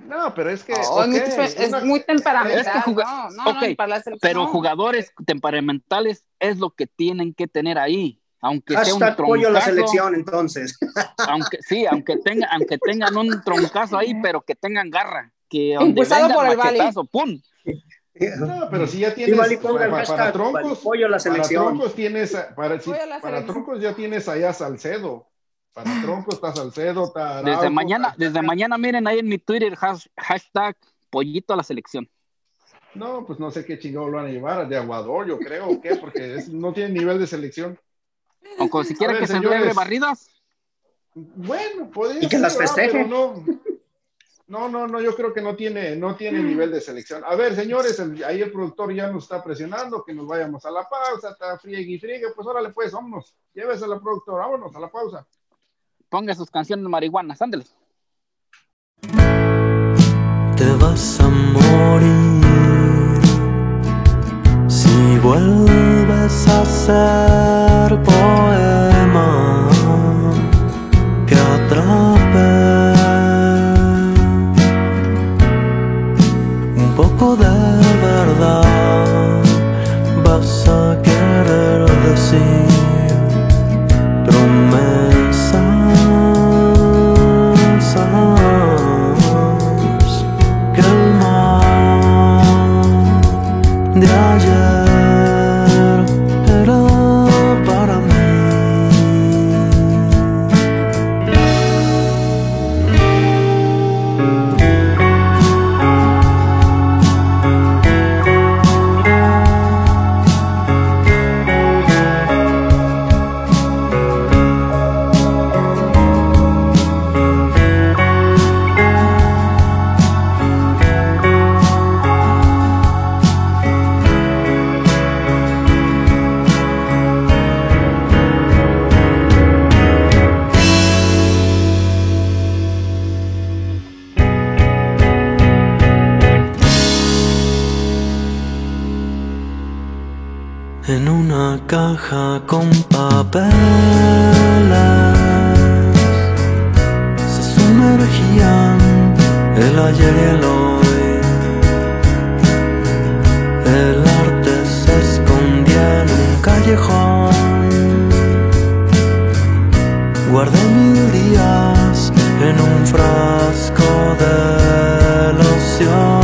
No, pero es que. Oh, es muy- ok, es una- muy temperamental. es que no, no, no, Ok, para la selección. Pero jugadores temperamentales es lo que tienen que tener ahí. Aunque sea un Hashtag pollo a la troncazo, selección, entonces. [LAUGHS] aunque sí, aunque tenga, aunque tengan un troncazo ahí, pero que tengan garra, que Impulsado por el Bali. machetazo, pum. No, pero si ya Sí, tienes. vale, ponga para, para hashtag, troncos. vale, pollo la Para selección. troncos tienes. Para, sí, para troncos ya tienes allá Salcedo. Para troncos está Salcedo, está Desde mañana, está- desde mañana miren ahí en mi Twitter hash- hashtag pollito a la selección. No, pues no sé qué chingado lo van a llevar, de aguador, yo creo, o qué, porque es- no tiene nivel de selección. O con siquiera ver, que se logre barridas. Bueno, podría Y que las festeje. No, no, no, no, yo creo que no tiene, no tiene nivel de selección. A ver, señores, el- ahí el productor ya nos está presionando que nos vayamos a la pausa, está friegue y friegue, pues órale, pues, vámonos, llévese a la productora, vámonos a la pausa. Ponga sus canciones marihuanas, ándale. Te vas a morir si vuelves a ser poema que atrape un poco de verdad vas a querer decir ayer y el hoy. El arte se escondía en un callejón. Guardé mil días en un frasco de loción.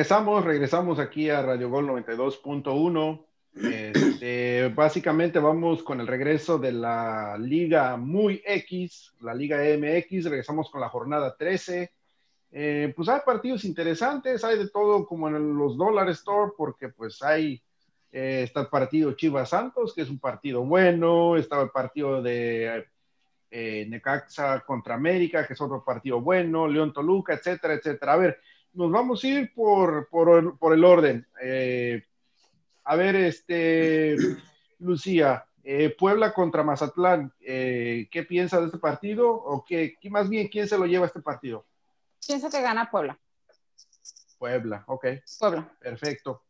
Regresamos, regresamos aquí a Radio Gol 92.1. Este, básicamente vamos con el regreso de la Liga Muy X, la Liga MX. Regresamos con la jornada 13. Eh, pues hay partidos interesantes, hay de todo como en los Dollar Store, porque pues hay, eh, está el partido Chivas Santos, que es un partido bueno, estaba el partido de eh, Necaxa contra América, que es otro partido bueno, León Toluca, etcétera, etcétera. A ver, nos vamos a ir por, por, por el orden. Eh, a ver, este, Lucía, eh, Puebla contra Mazatlán, eh, ¿qué piensas de este partido? O qué, qué, más bien, ¿quién se lo lleva a este partido? Pienso que gana Puebla. Puebla, ok. Puebla. Perfecto.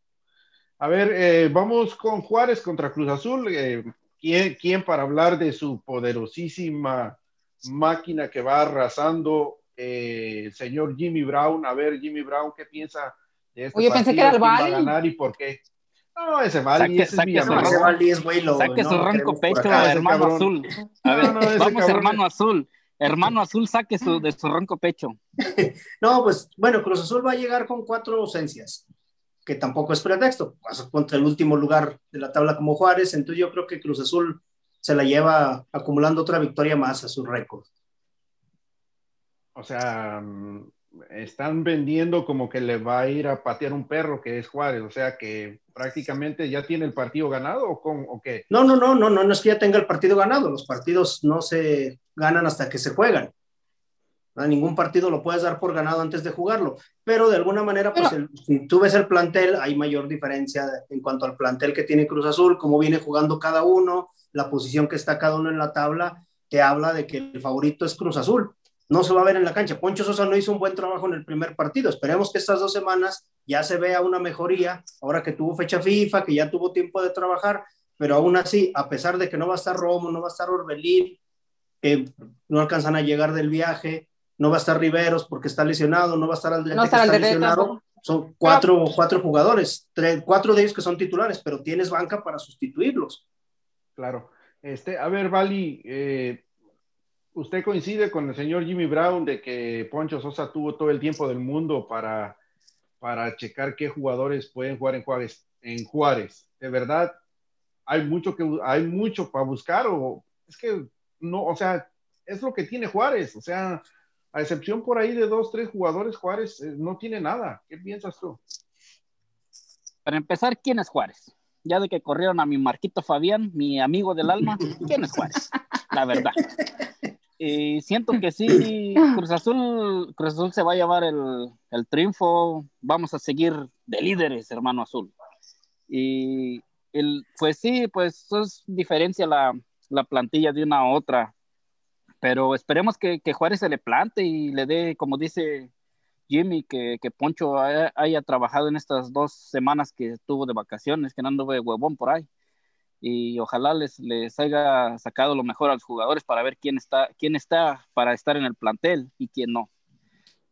A ver, eh, vamos con Juárez contra Cruz Azul. ¿quién, ¿quién, para hablar de su poderosísima máquina que va arrasando eh, el señor Jimmy Brown? A ver, Jimmy Brown, ¿qué piensa de este Oye, partido? pensé que era el ¿Quién va a Bali. ganar y por qué? No, ese Bali, Saque- ese es saque su Villamar. Ese Valdi es Saque no su ronco pecho, hermano cabrón. azul. A [LAUGHS] ver, No, no, vamos, cabrón- hermano azul. Hermano azul, saque su, de su ronco pecho. [LAUGHS] No, pues bueno, Cruz Azul va a llegar con cuatro ausencias, que tampoco es pretexto. Vas contra el último lugar de la tabla como Juárez, entonces yo creo que Cruz Azul se la lleva acumulando otra victoria más a su récord. O sea, mm, están vendiendo como que le va a ir a patear un perro que es Juárez, o sea que prácticamente ya tiene el partido ganado o, con, o qué. No, no, no, no, no, no es que ya tenga el partido ganado. Los partidos no se ganan hasta que se juegan. A ningún partido lo puedes dar por ganado antes de jugarlo. Pero de alguna manera, pues el- si tú ves el plantel, hay mayor diferencia en cuanto al plantel que tiene Cruz Azul, cómo viene jugando cada uno, la posición que está cada uno en la tabla, te habla de que el favorito es Cruz Azul. No se va a ver en la cancha. Poncho Sosa no hizo un buen trabajo en el primer partido. Esperemos que estas dos semanas ya se vea una mejoría, ahora que tuvo fecha FIFA, que ya tuvo tiempo de trabajar, pero aún así, a pesar de que no va a estar Romo, no va a estar Orbelín, que no alcanzan a llegar del viaje, no va a estar Riveros porque está lesionado, no va a estar Aldrete No que está Aldrete lesionado. tampoco. Son cuatro, cuatro jugadores, tres, cuatro de ellos que son titulares, pero tienes banca para sustituirlos. Claro. Este, a ver, Vali, eh, ¿usted coincide con el señor Jimmy Brown de que Poncho Sosa tuvo todo el tiempo del mundo para, para checar qué jugadores pueden jugar en Juárez? En Juárez, de verdad, hay mucho que hay mucho para buscar o es que no, o sea, es lo que tiene Juárez, o sea, a excepción por ahí de dos, tres jugadores, Juárez eh, no tiene nada. ¿Qué piensas tú? Para empezar, ¿quién es Juárez? Ya de que corrieron a mi Marquito Fabián, mi amigo del alma, ¿quién es Juárez? La verdad. Y siento que sí, [COUGHS] Cruz Azul, Cruz Azul se va a llevar el, el triunfo. Vamos a seguir de líderes, hermano azul. Y el, pues sí, pues eso es diferencia la, la plantilla de una a otra. Pero esperemos que, que Juárez se le plante y le dé, como dice Jimmy, que, que Poncho haya, haya trabajado en estas dos semanas que estuvo de vacaciones, que no anduve huevón por ahí. Y ojalá les, les haya sacado lo mejor a los jugadores para ver quién está, quién está para estar en el plantel y quién no.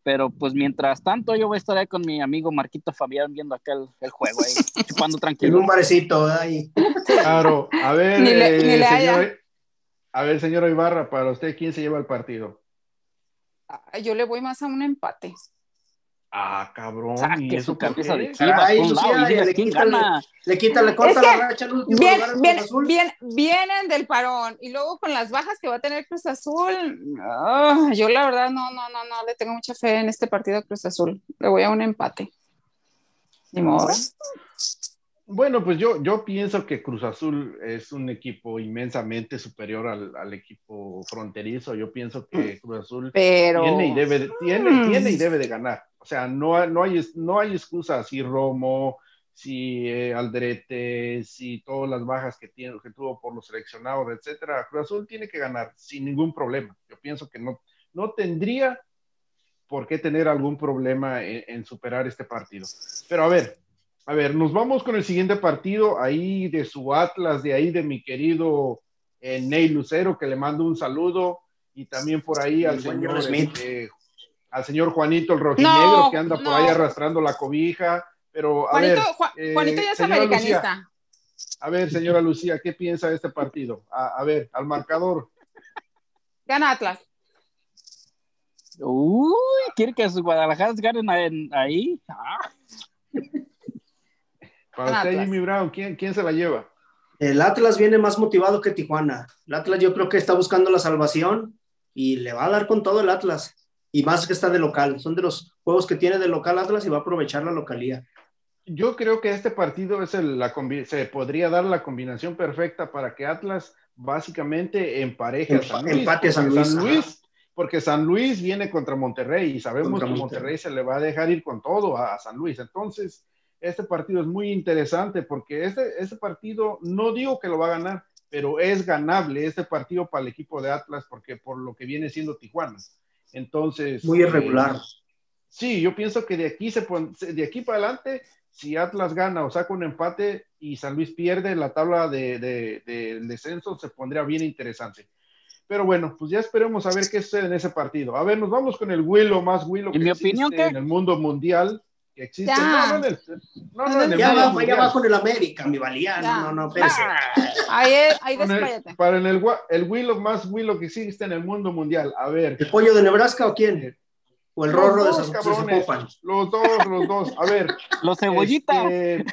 Pero pues mientras tanto yo voy a estar ahí con mi amigo Marquito Fabián viendo acá el, el juego ahí, [LAUGHS] chupando En tranquilo. un barecito ahí. Claro, a ver, Ni le- eh, ni le haya. señor- a ver, señora Ibarra, para usted, ¿quién se lleva el partido? Ay, Yo le voy más a un empate. Ah, cabrón, ¿y Saque eso su camisa de chivas Ay, Lucía, y le quién quítale. gana. Le quita, le corta Es que la racha al último Bien, lugar bien, Cruz Azul. bien, vienen del parón y luego con las bajas que va a tener Cruz Azul, ah, yo la verdad no, no, no, no le tengo mucha fe en este partido a Cruz Azul. Le voy a un empate. Ni modo. Bueno, pues yo, yo pienso que Cruz Azul es un equipo inmensamente superior al, al equipo fronterizo. Yo pienso que Cruz Azul Pero tiene y debe de, tiene, Mm. tiene y debe de ganar. O sea, no, hay- no, hay, no hay excusa si Romo, si eh, Aldrete, si todas las bajas que, tiene, que tuvo por los seleccionados, etcétera. Cruz Azul tiene que ganar sin ningún problema. Yo pienso que no, no tendría por qué tener algún problema en, en superar este partido. Pero a ver, a ver, nos vamos con el siguiente partido, ahí de su Atlas, de ahí de mi querido eh, Ney Lucero, que le mando un saludo, y también por ahí al señor, Smith. este, al señor Juanito el rojinegro, No, que anda por no. ahí arrastrando la cobija, pero a Juanito, ver, Ju- eh, Juanito ya es americanista. a ver, señora Lucía, ¿qué piensa de este partido? A, a ver, al marcador. Gana Atlas. Uy, quiere que sus Guadalajara ganen en- ahí. Ah, Para usted, Jimmy Brown, ¿quién, quién se la lleva? El Atlas viene más motivado que Tijuana. El Atlas yo creo que está buscando la salvación y le va a dar con todo el Atlas. Y más que está de local. Son de los juegos que tiene de local Atlas y va a aprovechar la localía. Yo creo que este partido es el, la se podría dar la combinación perfecta para que Atlas básicamente empareje a Empa- San Luis. empate a San porque Luis, Luis- porque San Luis viene contra Monterrey y sabemos Contra que Monterrey. Monterrey se le va a dejar ir con todo a, a San Luis. Entonces, este partido es muy interesante porque este, este partido, no digo que lo va a ganar, pero es ganable este partido para el equipo de Atlas porque por lo que viene siendo Tijuana. Entonces, Muy irregular. eh, Sí, yo pienso que de aquí, se pon- de aquí para adelante, si Atlas gana o saca un empate y San Luis pierde, la tabla de, de- del descenso se pondría bien interesante. Pero bueno, pues ya esperemos a ver qué sucede en ese partido. A ver, nos vamos con el Willow más Willow ¿En mi existe opinión, qué? en el mundo mundial que existe. Ya. No, no en el, No, no, en el Ya Mundial. va, ya va con el América, mi valía. No, no, no, espérese. Ahí, ahí despláyate. para en el, el Willow más Willow que existe en el mundo mundial. A ver. ¿El pollo de Nebraska o quién? ¿O el rorro de. Zapopan? Los dos, los dos. A ver. [LAUGHS] Los cebollitas. este,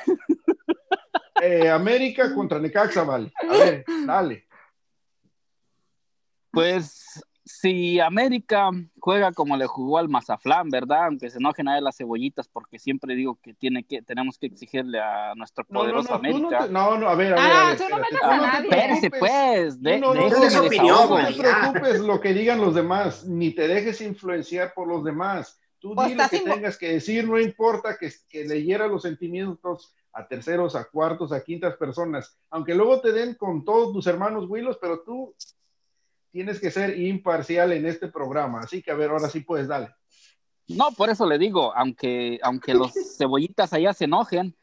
eh, América contra Necaxa, vale. A ver, dale. Pues si América juega como le jugó al Mazaflán, ¿verdad? Aunque se enojen a él las cebollitas, porque siempre digo que tiene que tenemos que exigirle a nuestro No, no, poderoso no, no, América. te- no, no, a ver, a ver. Ah, a ver, tú no tú a nadie. Espérese, pues, de, No, no, opinión, no te preocupes lo que digan los demás, ni te dejes influenciar por los demás. Tú Pues di lo que tengas que decir, no importa que, que le hiera los sentimientos a terceros, a cuartos, a quintas personas, aunque luego te den con todos tus hermanos Willos, pero tú tienes que ser imparcial en este programa. Así que, a ver, ahora sí puedes, dale. No, por eso le digo, aunque, aunque los [LAUGHS] cebollitas allá se enojen,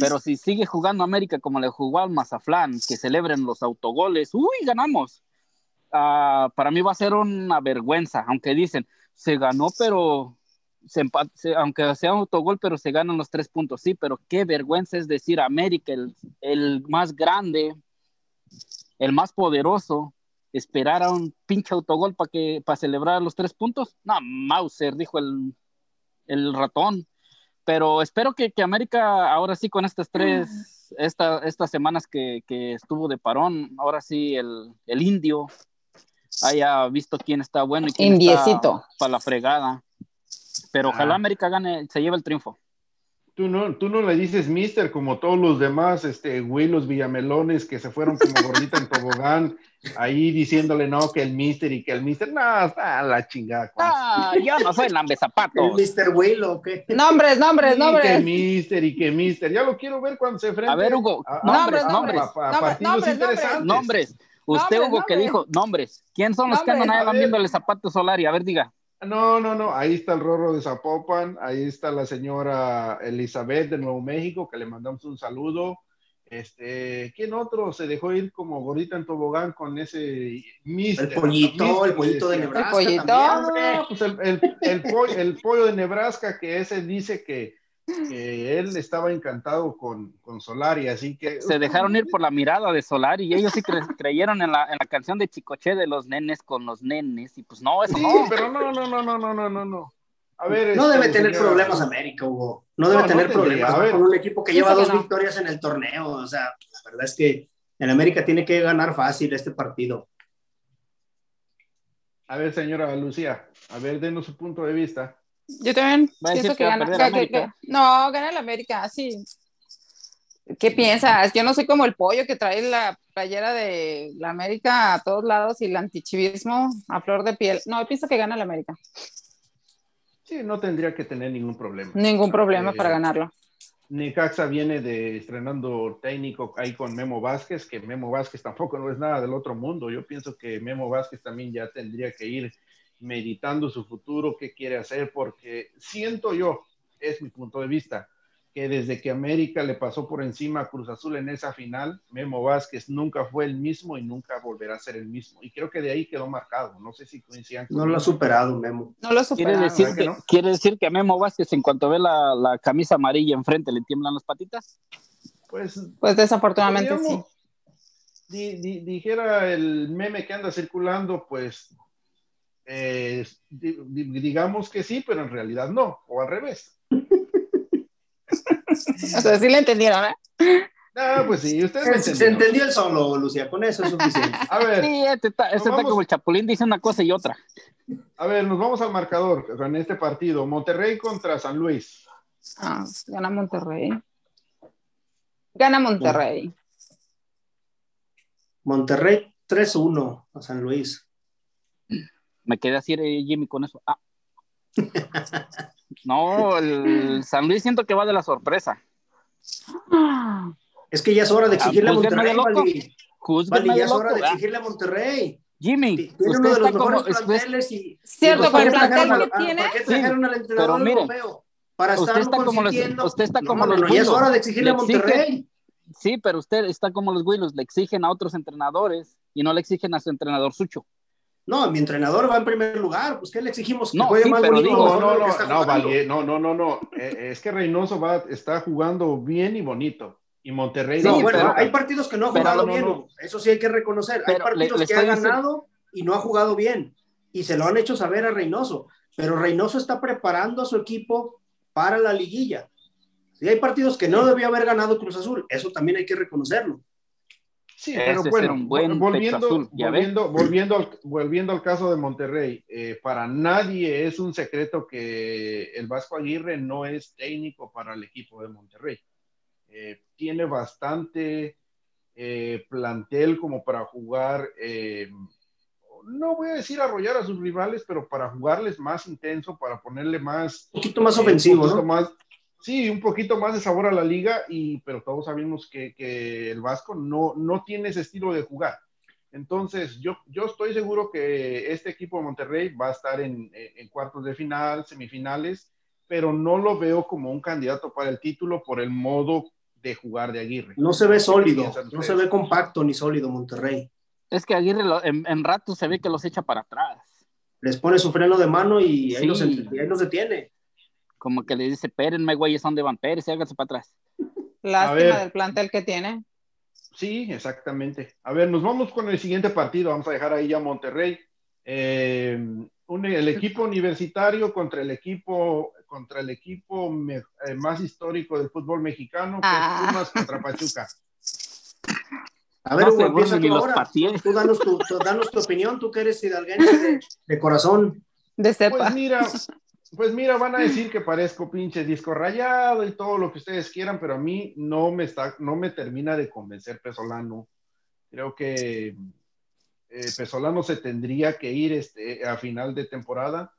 pero si sigue jugando América como le jugó al Mazaflán, que celebren los autogoles, uy, ganamos. Ah, para mí va a ser una vergüenza, aunque dicen, se ganó, pero se- aunque sea un autogol, pero se ganan los tres puntos, sí, pero qué vergüenza es decir América, el, el más grande, el más poderoso, esperar a un pinche autogol para que para celebrar los tres puntos. No, Mauser, dijo el, el ratón. Pero espero que, que América, ahora sí, con estas tres, esta, estas semanas que, que estuvo de parón, ahora sí el, el indio haya visto quién está bueno y quién Indiecito. está para la fregada. Pero ojalá Ah. América gane, se lleve el triunfo. Tú no, tú no le dices mister como todos los demás, este, Willos Villamelones que se fueron como gordita en tobogán, ahí diciéndole no, que el mister y que el mister, no, está a la chingada. Ah, yo no soy lambe ¿El zapatos. Mr. Will o qué? [LAUGHS] Nombres, nombres, que nombres. mister y que mister, ya lo quiero ver cuando se enfrente. A ver, Hugo, a- a- nombres, a- nombres. a- a Nombres, partidos nombres, interesantes. Nombres. Usted, Nombres, Hugo, que nombres. dijo nombres. ¿Quién son los que andan ahí lambiéndole zapatos Solari? A ver, diga. No, no, no, ahí está el Rorro de Zapopan, ahí está la señora Elizabeth de Nuevo México, que le mandamos un saludo. Este, ¿quién otro se dejó ir como gordita en tobogán con ese mister? El pollito, Mister, el pollito de. Nebraska. pollito. también, hombre. Ah, pues el, el- el pollo, el pollo de Nebraska, que ese dice que, que él estaba encantado con, con Solari, así que... Se dejaron ir por la mirada de Solari y ellos sí cre- creyeron en la, en la canción de Chicoche de los nenes con los nenes. Y pues no, eso Sí, no. pero no, no, no, no, no, no, no, no. A ver, No este, debe tener señora- problemas América, Hugo. No debe No, no tener tendría. problemas A ver. con un equipo que lleva dos no. victorias en el torneo. O sea, la verdad es que el América tiene que ganar fácil este partido. A ver, señora Lucía, a ver, denos su punto de vista. Yo también pienso que que gana. que- que- no, gana el América, sí. ¿Qué piensas? Yo no soy como el pollo que trae la playera de la América a todos lados y el antichivismo a flor de piel. No, yo pienso que gana el América. Sí, no tendría que tener ningún problema. Ningún problema Eh, para ganarlo. Necaxa viene de estrenando técnico ahí con Memo Vázquez, que Memo Vázquez tampoco no es nada del otro mundo. Yo pienso que Memo Vázquez también ya tendría que ir meditando su futuro, qué quiere hacer, porque siento yo, es mi punto de vista, que desde que América le pasó por encima a Cruz Azul en esa final, Memo Vázquez nunca fue el mismo y nunca volverá a ser el mismo. Y creo que de ahí quedó marcado. No sé si coincidan No lo ha superado, Memo. No lo Quiere superaron. decir, ¿verdad que, no? quiere decir que a Memo Vázquez, en cuanto ve la, la camisa amarilla enfrente, le tiemblan las patitas. Pues Pues desafortunadamente sí. di- di- dijera el meme que anda circulando, pues eh, di- di- digamos que sí, pero en realidad no, o al revés. [LAUGHS] O sea, sí le entendieron, ¿eh? Ah, pues sí, ustedes me Se, se entendieron. entendió el solo, Lucía. Con eso es suficiente. A ver, Sí, este está, este Nos está vamos- como el Chapulín, dice una cosa y otra. a ver, nos vamos al marcador en este partido. Monterrey contra San Luis. Ah, gana Monterrey. Gana Monterrey. Monterrey 3-1 a San Luis. Me quedé así, eh, Jimmy, con eso. Ah. [LAUGHS] No, el San Luis siento que va de la sorpresa. Ah, Es que ya es hora de exigirle a Ah, Monterrey. Vali. Vali, ya es loco. hora de Ah, exigirle a Monterrey. Jimmy, Tiene usted uno de los está como... mejores usted- planteles y... Cierto, con el ¿por qué trajeron plantel que tiene. ¿Por qué trajeron al entrenador pero mire, europeo? Para usted estar está como los- usted está como no, no, los no, ya es hora de exigirle a Monterrey. Sí, pero usted está como los Willos, le exigen a otros entrenadores y no le exigen a su entrenador sucho. No, mi entrenador va en primer lugar, pues ¿qué le exigimos? Que No, juegue sí, más pero bonito digo, No, no, no, no, no, no, no, no. Eh, Es que Reynoso va, está jugando bien y bonito. Y Monterrey No, Sí, bueno, pero- hay partidos que no ha jugado bien, eso sí hay que reconocer. Hay partidos le- le que ha diciendo- ganado y no ha jugado bien, y se lo han hecho saber a Reynoso, pero Reynoso está preparando a su equipo para la liguilla. Y hay partidos que no debió haber ganado Cruz Azul, eso también hay que reconocerlo. Sí, Ese pero bueno, buen volviendo, Azul, volviendo, volviendo, al, volviendo al caso de Monterrey, eh, para nadie es un secreto que el Vasco Aguirre no es técnico para el equipo de Monterrey. Eh, tiene bastante eh, plantel como para jugar, eh, no voy a decir arrollar a sus rivales, pero para jugarles más intenso, para ponerle más Un poquito más eh, ofensivo, un poquito ¿no? más- sí, un poquito más de sabor a la liga, y, pero todos sabemos que, que el Vasco no, no tiene ese estilo de jugar. Entonces, yo, yo estoy seguro que este equipo de Monterrey va a estar en, en cuartos de final, semifinales, pero no lo veo como un candidato para el título por el modo de jugar de Aguirre. No se ve ¿Qué sólido, no se ve compacto ni sólido Monterrey. Es que Aguirre lo- en, en rato se ve que los echa para atrás. Les pone su freno de mano y ahí, Sí. los, y ahí los detiene. Como que le dice, espérenme, güey, son de van Pérez, háganse para atrás. Lástima del plantel que tiene. Sí, exactamente. A ver, nos vamos con el siguiente partido. Vamos a dejar ahí ya Monterrey. Eh, un- el equipo universitario contra el equipo contra el equipo me- eh, más histórico del fútbol mexicano, que Ah. es Pumas contra Pachuca. A ver, No Hugo, empieza tú los ahora. Tú danos tu, tú danos tu opinión, tú que eres hidalguense de, de corazón. De cepa. Pues mira, [LAUGHS] pues mira, van a decir que parezco pinche disco rayado y todo lo que ustedes quieran, pero a mí no me está, no me termina de convencer Pesolano. Creo que eh, Pesolano se tendría que ir este, a final de temporada.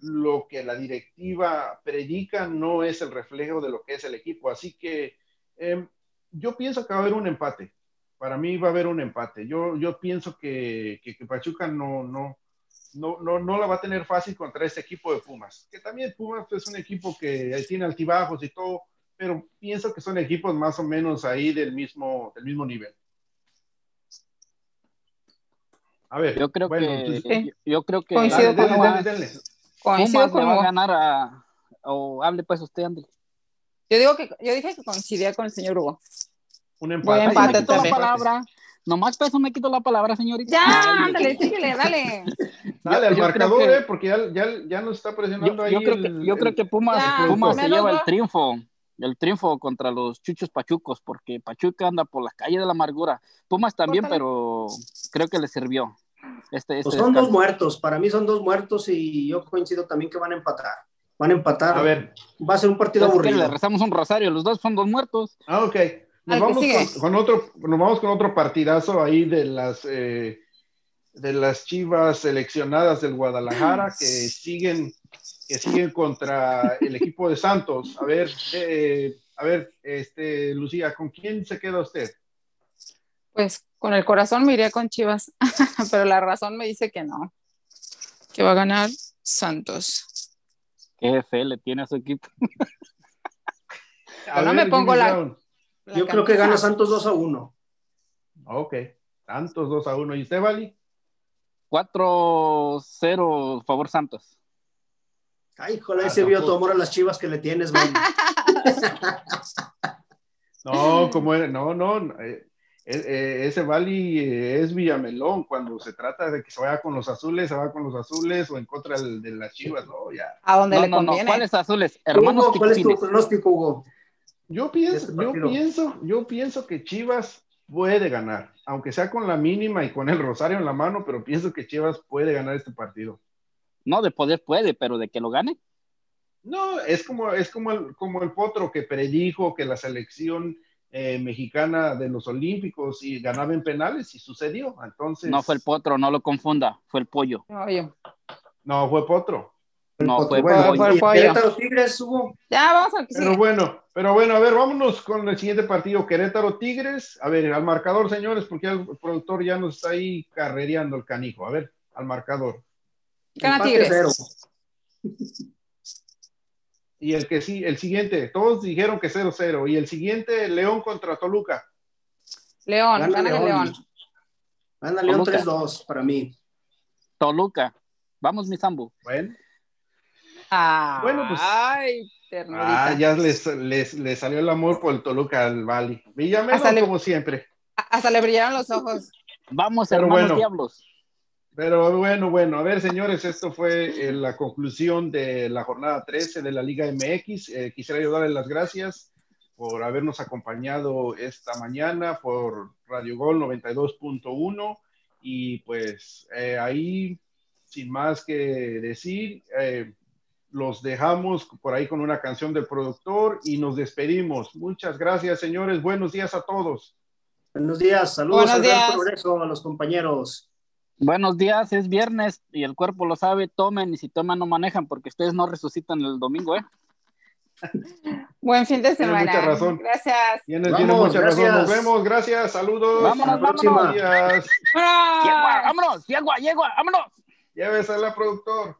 Lo que la directiva predica no es el reflejo de lo que es el equipo, así que eh, yo pienso que va a haber un empate. Para mí va a haber un empate. Yo, yo pienso que, que, que Pachuca no, no, no, no, no la va a tener fácil contra este equipo de Pumas. Que también Pumas es un equipo que tiene altibajos y todo, pero pienso que son equipos más o menos ahí del mismo, del mismo nivel. A ver, Yo creo bueno, que, entonces- yo, creo que Coincido dale, con dale, Juan. dale, dale. Coincido Pumas le con va a ganar a, o hable pues usted, André. Yo digo que yo dije que coincidía con el señor Hugo. Un empate. Ay, empate la también. palabra. Nomás peso me quito la palabra, señorita. Ya, ándale, síguele, dale. [LAUGHS] Dale al marcador, que- eh, porque ya, ya, ya nos está presionando Yo, ahí. yo creo el- que, yo el- creo que Pumas, Ya, Pumas se lleva el triunfo, el triunfo contra los chuchos pachucos, porque Pachuca anda por la calle de la amargura. Pumas también, pero creo que le sirvió. Este, este Pues son dos muertos, para mí son dos muertos y yo coincido también que van a empatar. Van a empatar. A ver, Va a ser un partido aburrido. le rezamos un rosario, los dos son dos muertos. Ah, ok. Nos vamos con, con otro, nos vamos con otro partidazo ahí de las eh, de las Chivas seleccionadas del Guadalajara que siguen que siguen contra el equipo de Santos. A ver, eh, a ver, este Lucía, ¿con quién se queda usted? Pues con el corazón me iría con Chivas, [LAUGHS] pero la razón me dice que no. Que va a ganar Santos. Qué fe le tiene a su equipo. A no me pongo la- Brown. La Yo creo que gana Santos 2 a 1. Ok, Santos 2 a 1. ¿Y usted, Vali? 4-0, favor Santos. Ay, híjole, ahí Ah, se vio tu amor a las chivas que le tienes, man. [LAUGHS] No, como era, no, no, eh, eh, eh, ese Bali eh, es Villamelón, cuando se trata de que se vaya con los azules, se va con los azules o en contra del- de, las chivas, no, ya. A donde No, le no, no. conviene. ¿Cuáles azules? Hermanos Hugo, ¿cuál es tu pronóstico, Hugo? Yo pienso, Este yo pienso, yo pienso que Chivas puede ganar, aunque sea con la mínima y con el rosario en la mano, pero pienso que Chivas puede ganar este partido. No, de poder puede, pero de que lo gane. No, es como, es como el, como el potro que predijo que la selección eh, mexicana de los Olímpicos y ganaba en penales y sucedió. Entonces, No fue el potro, no lo confunda, fue el pollo. Oye, no fue potro. No, fue Bueno, pollo. Fue el ¿y pollo. Querétaro Tigres, Hugo? ya vamos que Pero bueno, pero bueno, a ver, vámonos con el siguiente partido, Querétaro Tigres. A ver, al marcador, señores, porque el productor ya nos está ahí carrereando el canijo. A ver, al marcador. Gana Tigres. cero. Y el que sí, el siguiente, todos dijeron que 0-0. Y el siguiente, León contra Toluca. León, Gana gana el León. León. Anda León Toluca. 3-2 para mí. Toluca. Vamos, mi Sambu. Bueno, Bueno, pues- Ay, ternurita. ah, ya les, les, les salió el amor por el Toluca al Bali. Villamelo, Hasta le- como siempre. Hasta le brillaron los ojos. Vamos, Pero hermanos bueno. diablos. Pero bueno, bueno, a ver, señores, esto fue eh, la conclusión de la jornada 13 de la Liga MX. Eh, quisiera yo darles las gracias por habernos acompañado esta mañana por Radio Gol 92.1 y pues eh, ahí, sin más que decir, eh, los dejamos por ahí con una canción del productor y nos despedimos. Muchas gracias, señores. Buenos días a todos. Buenos días, saludos Buenos al Gran días. progreso a los compañeros. Buenos días, es viernes y el cuerpo lo sabe, tomen y si toman no manejan porque ustedes no resucitan el domingo, ¿eh? [LAUGHS] Buen fin de Tienes semana. mucha razón. Gracias. Tienes, Vamos, tienes mucha razón. Nos vemos. Gracias. Saludos. Vámonos, vámonos. Días. ¡Yegua, ¡Vámonos! vámonos! ¡Yegua, yegua! ¡Vámonos! Llévesela, productor.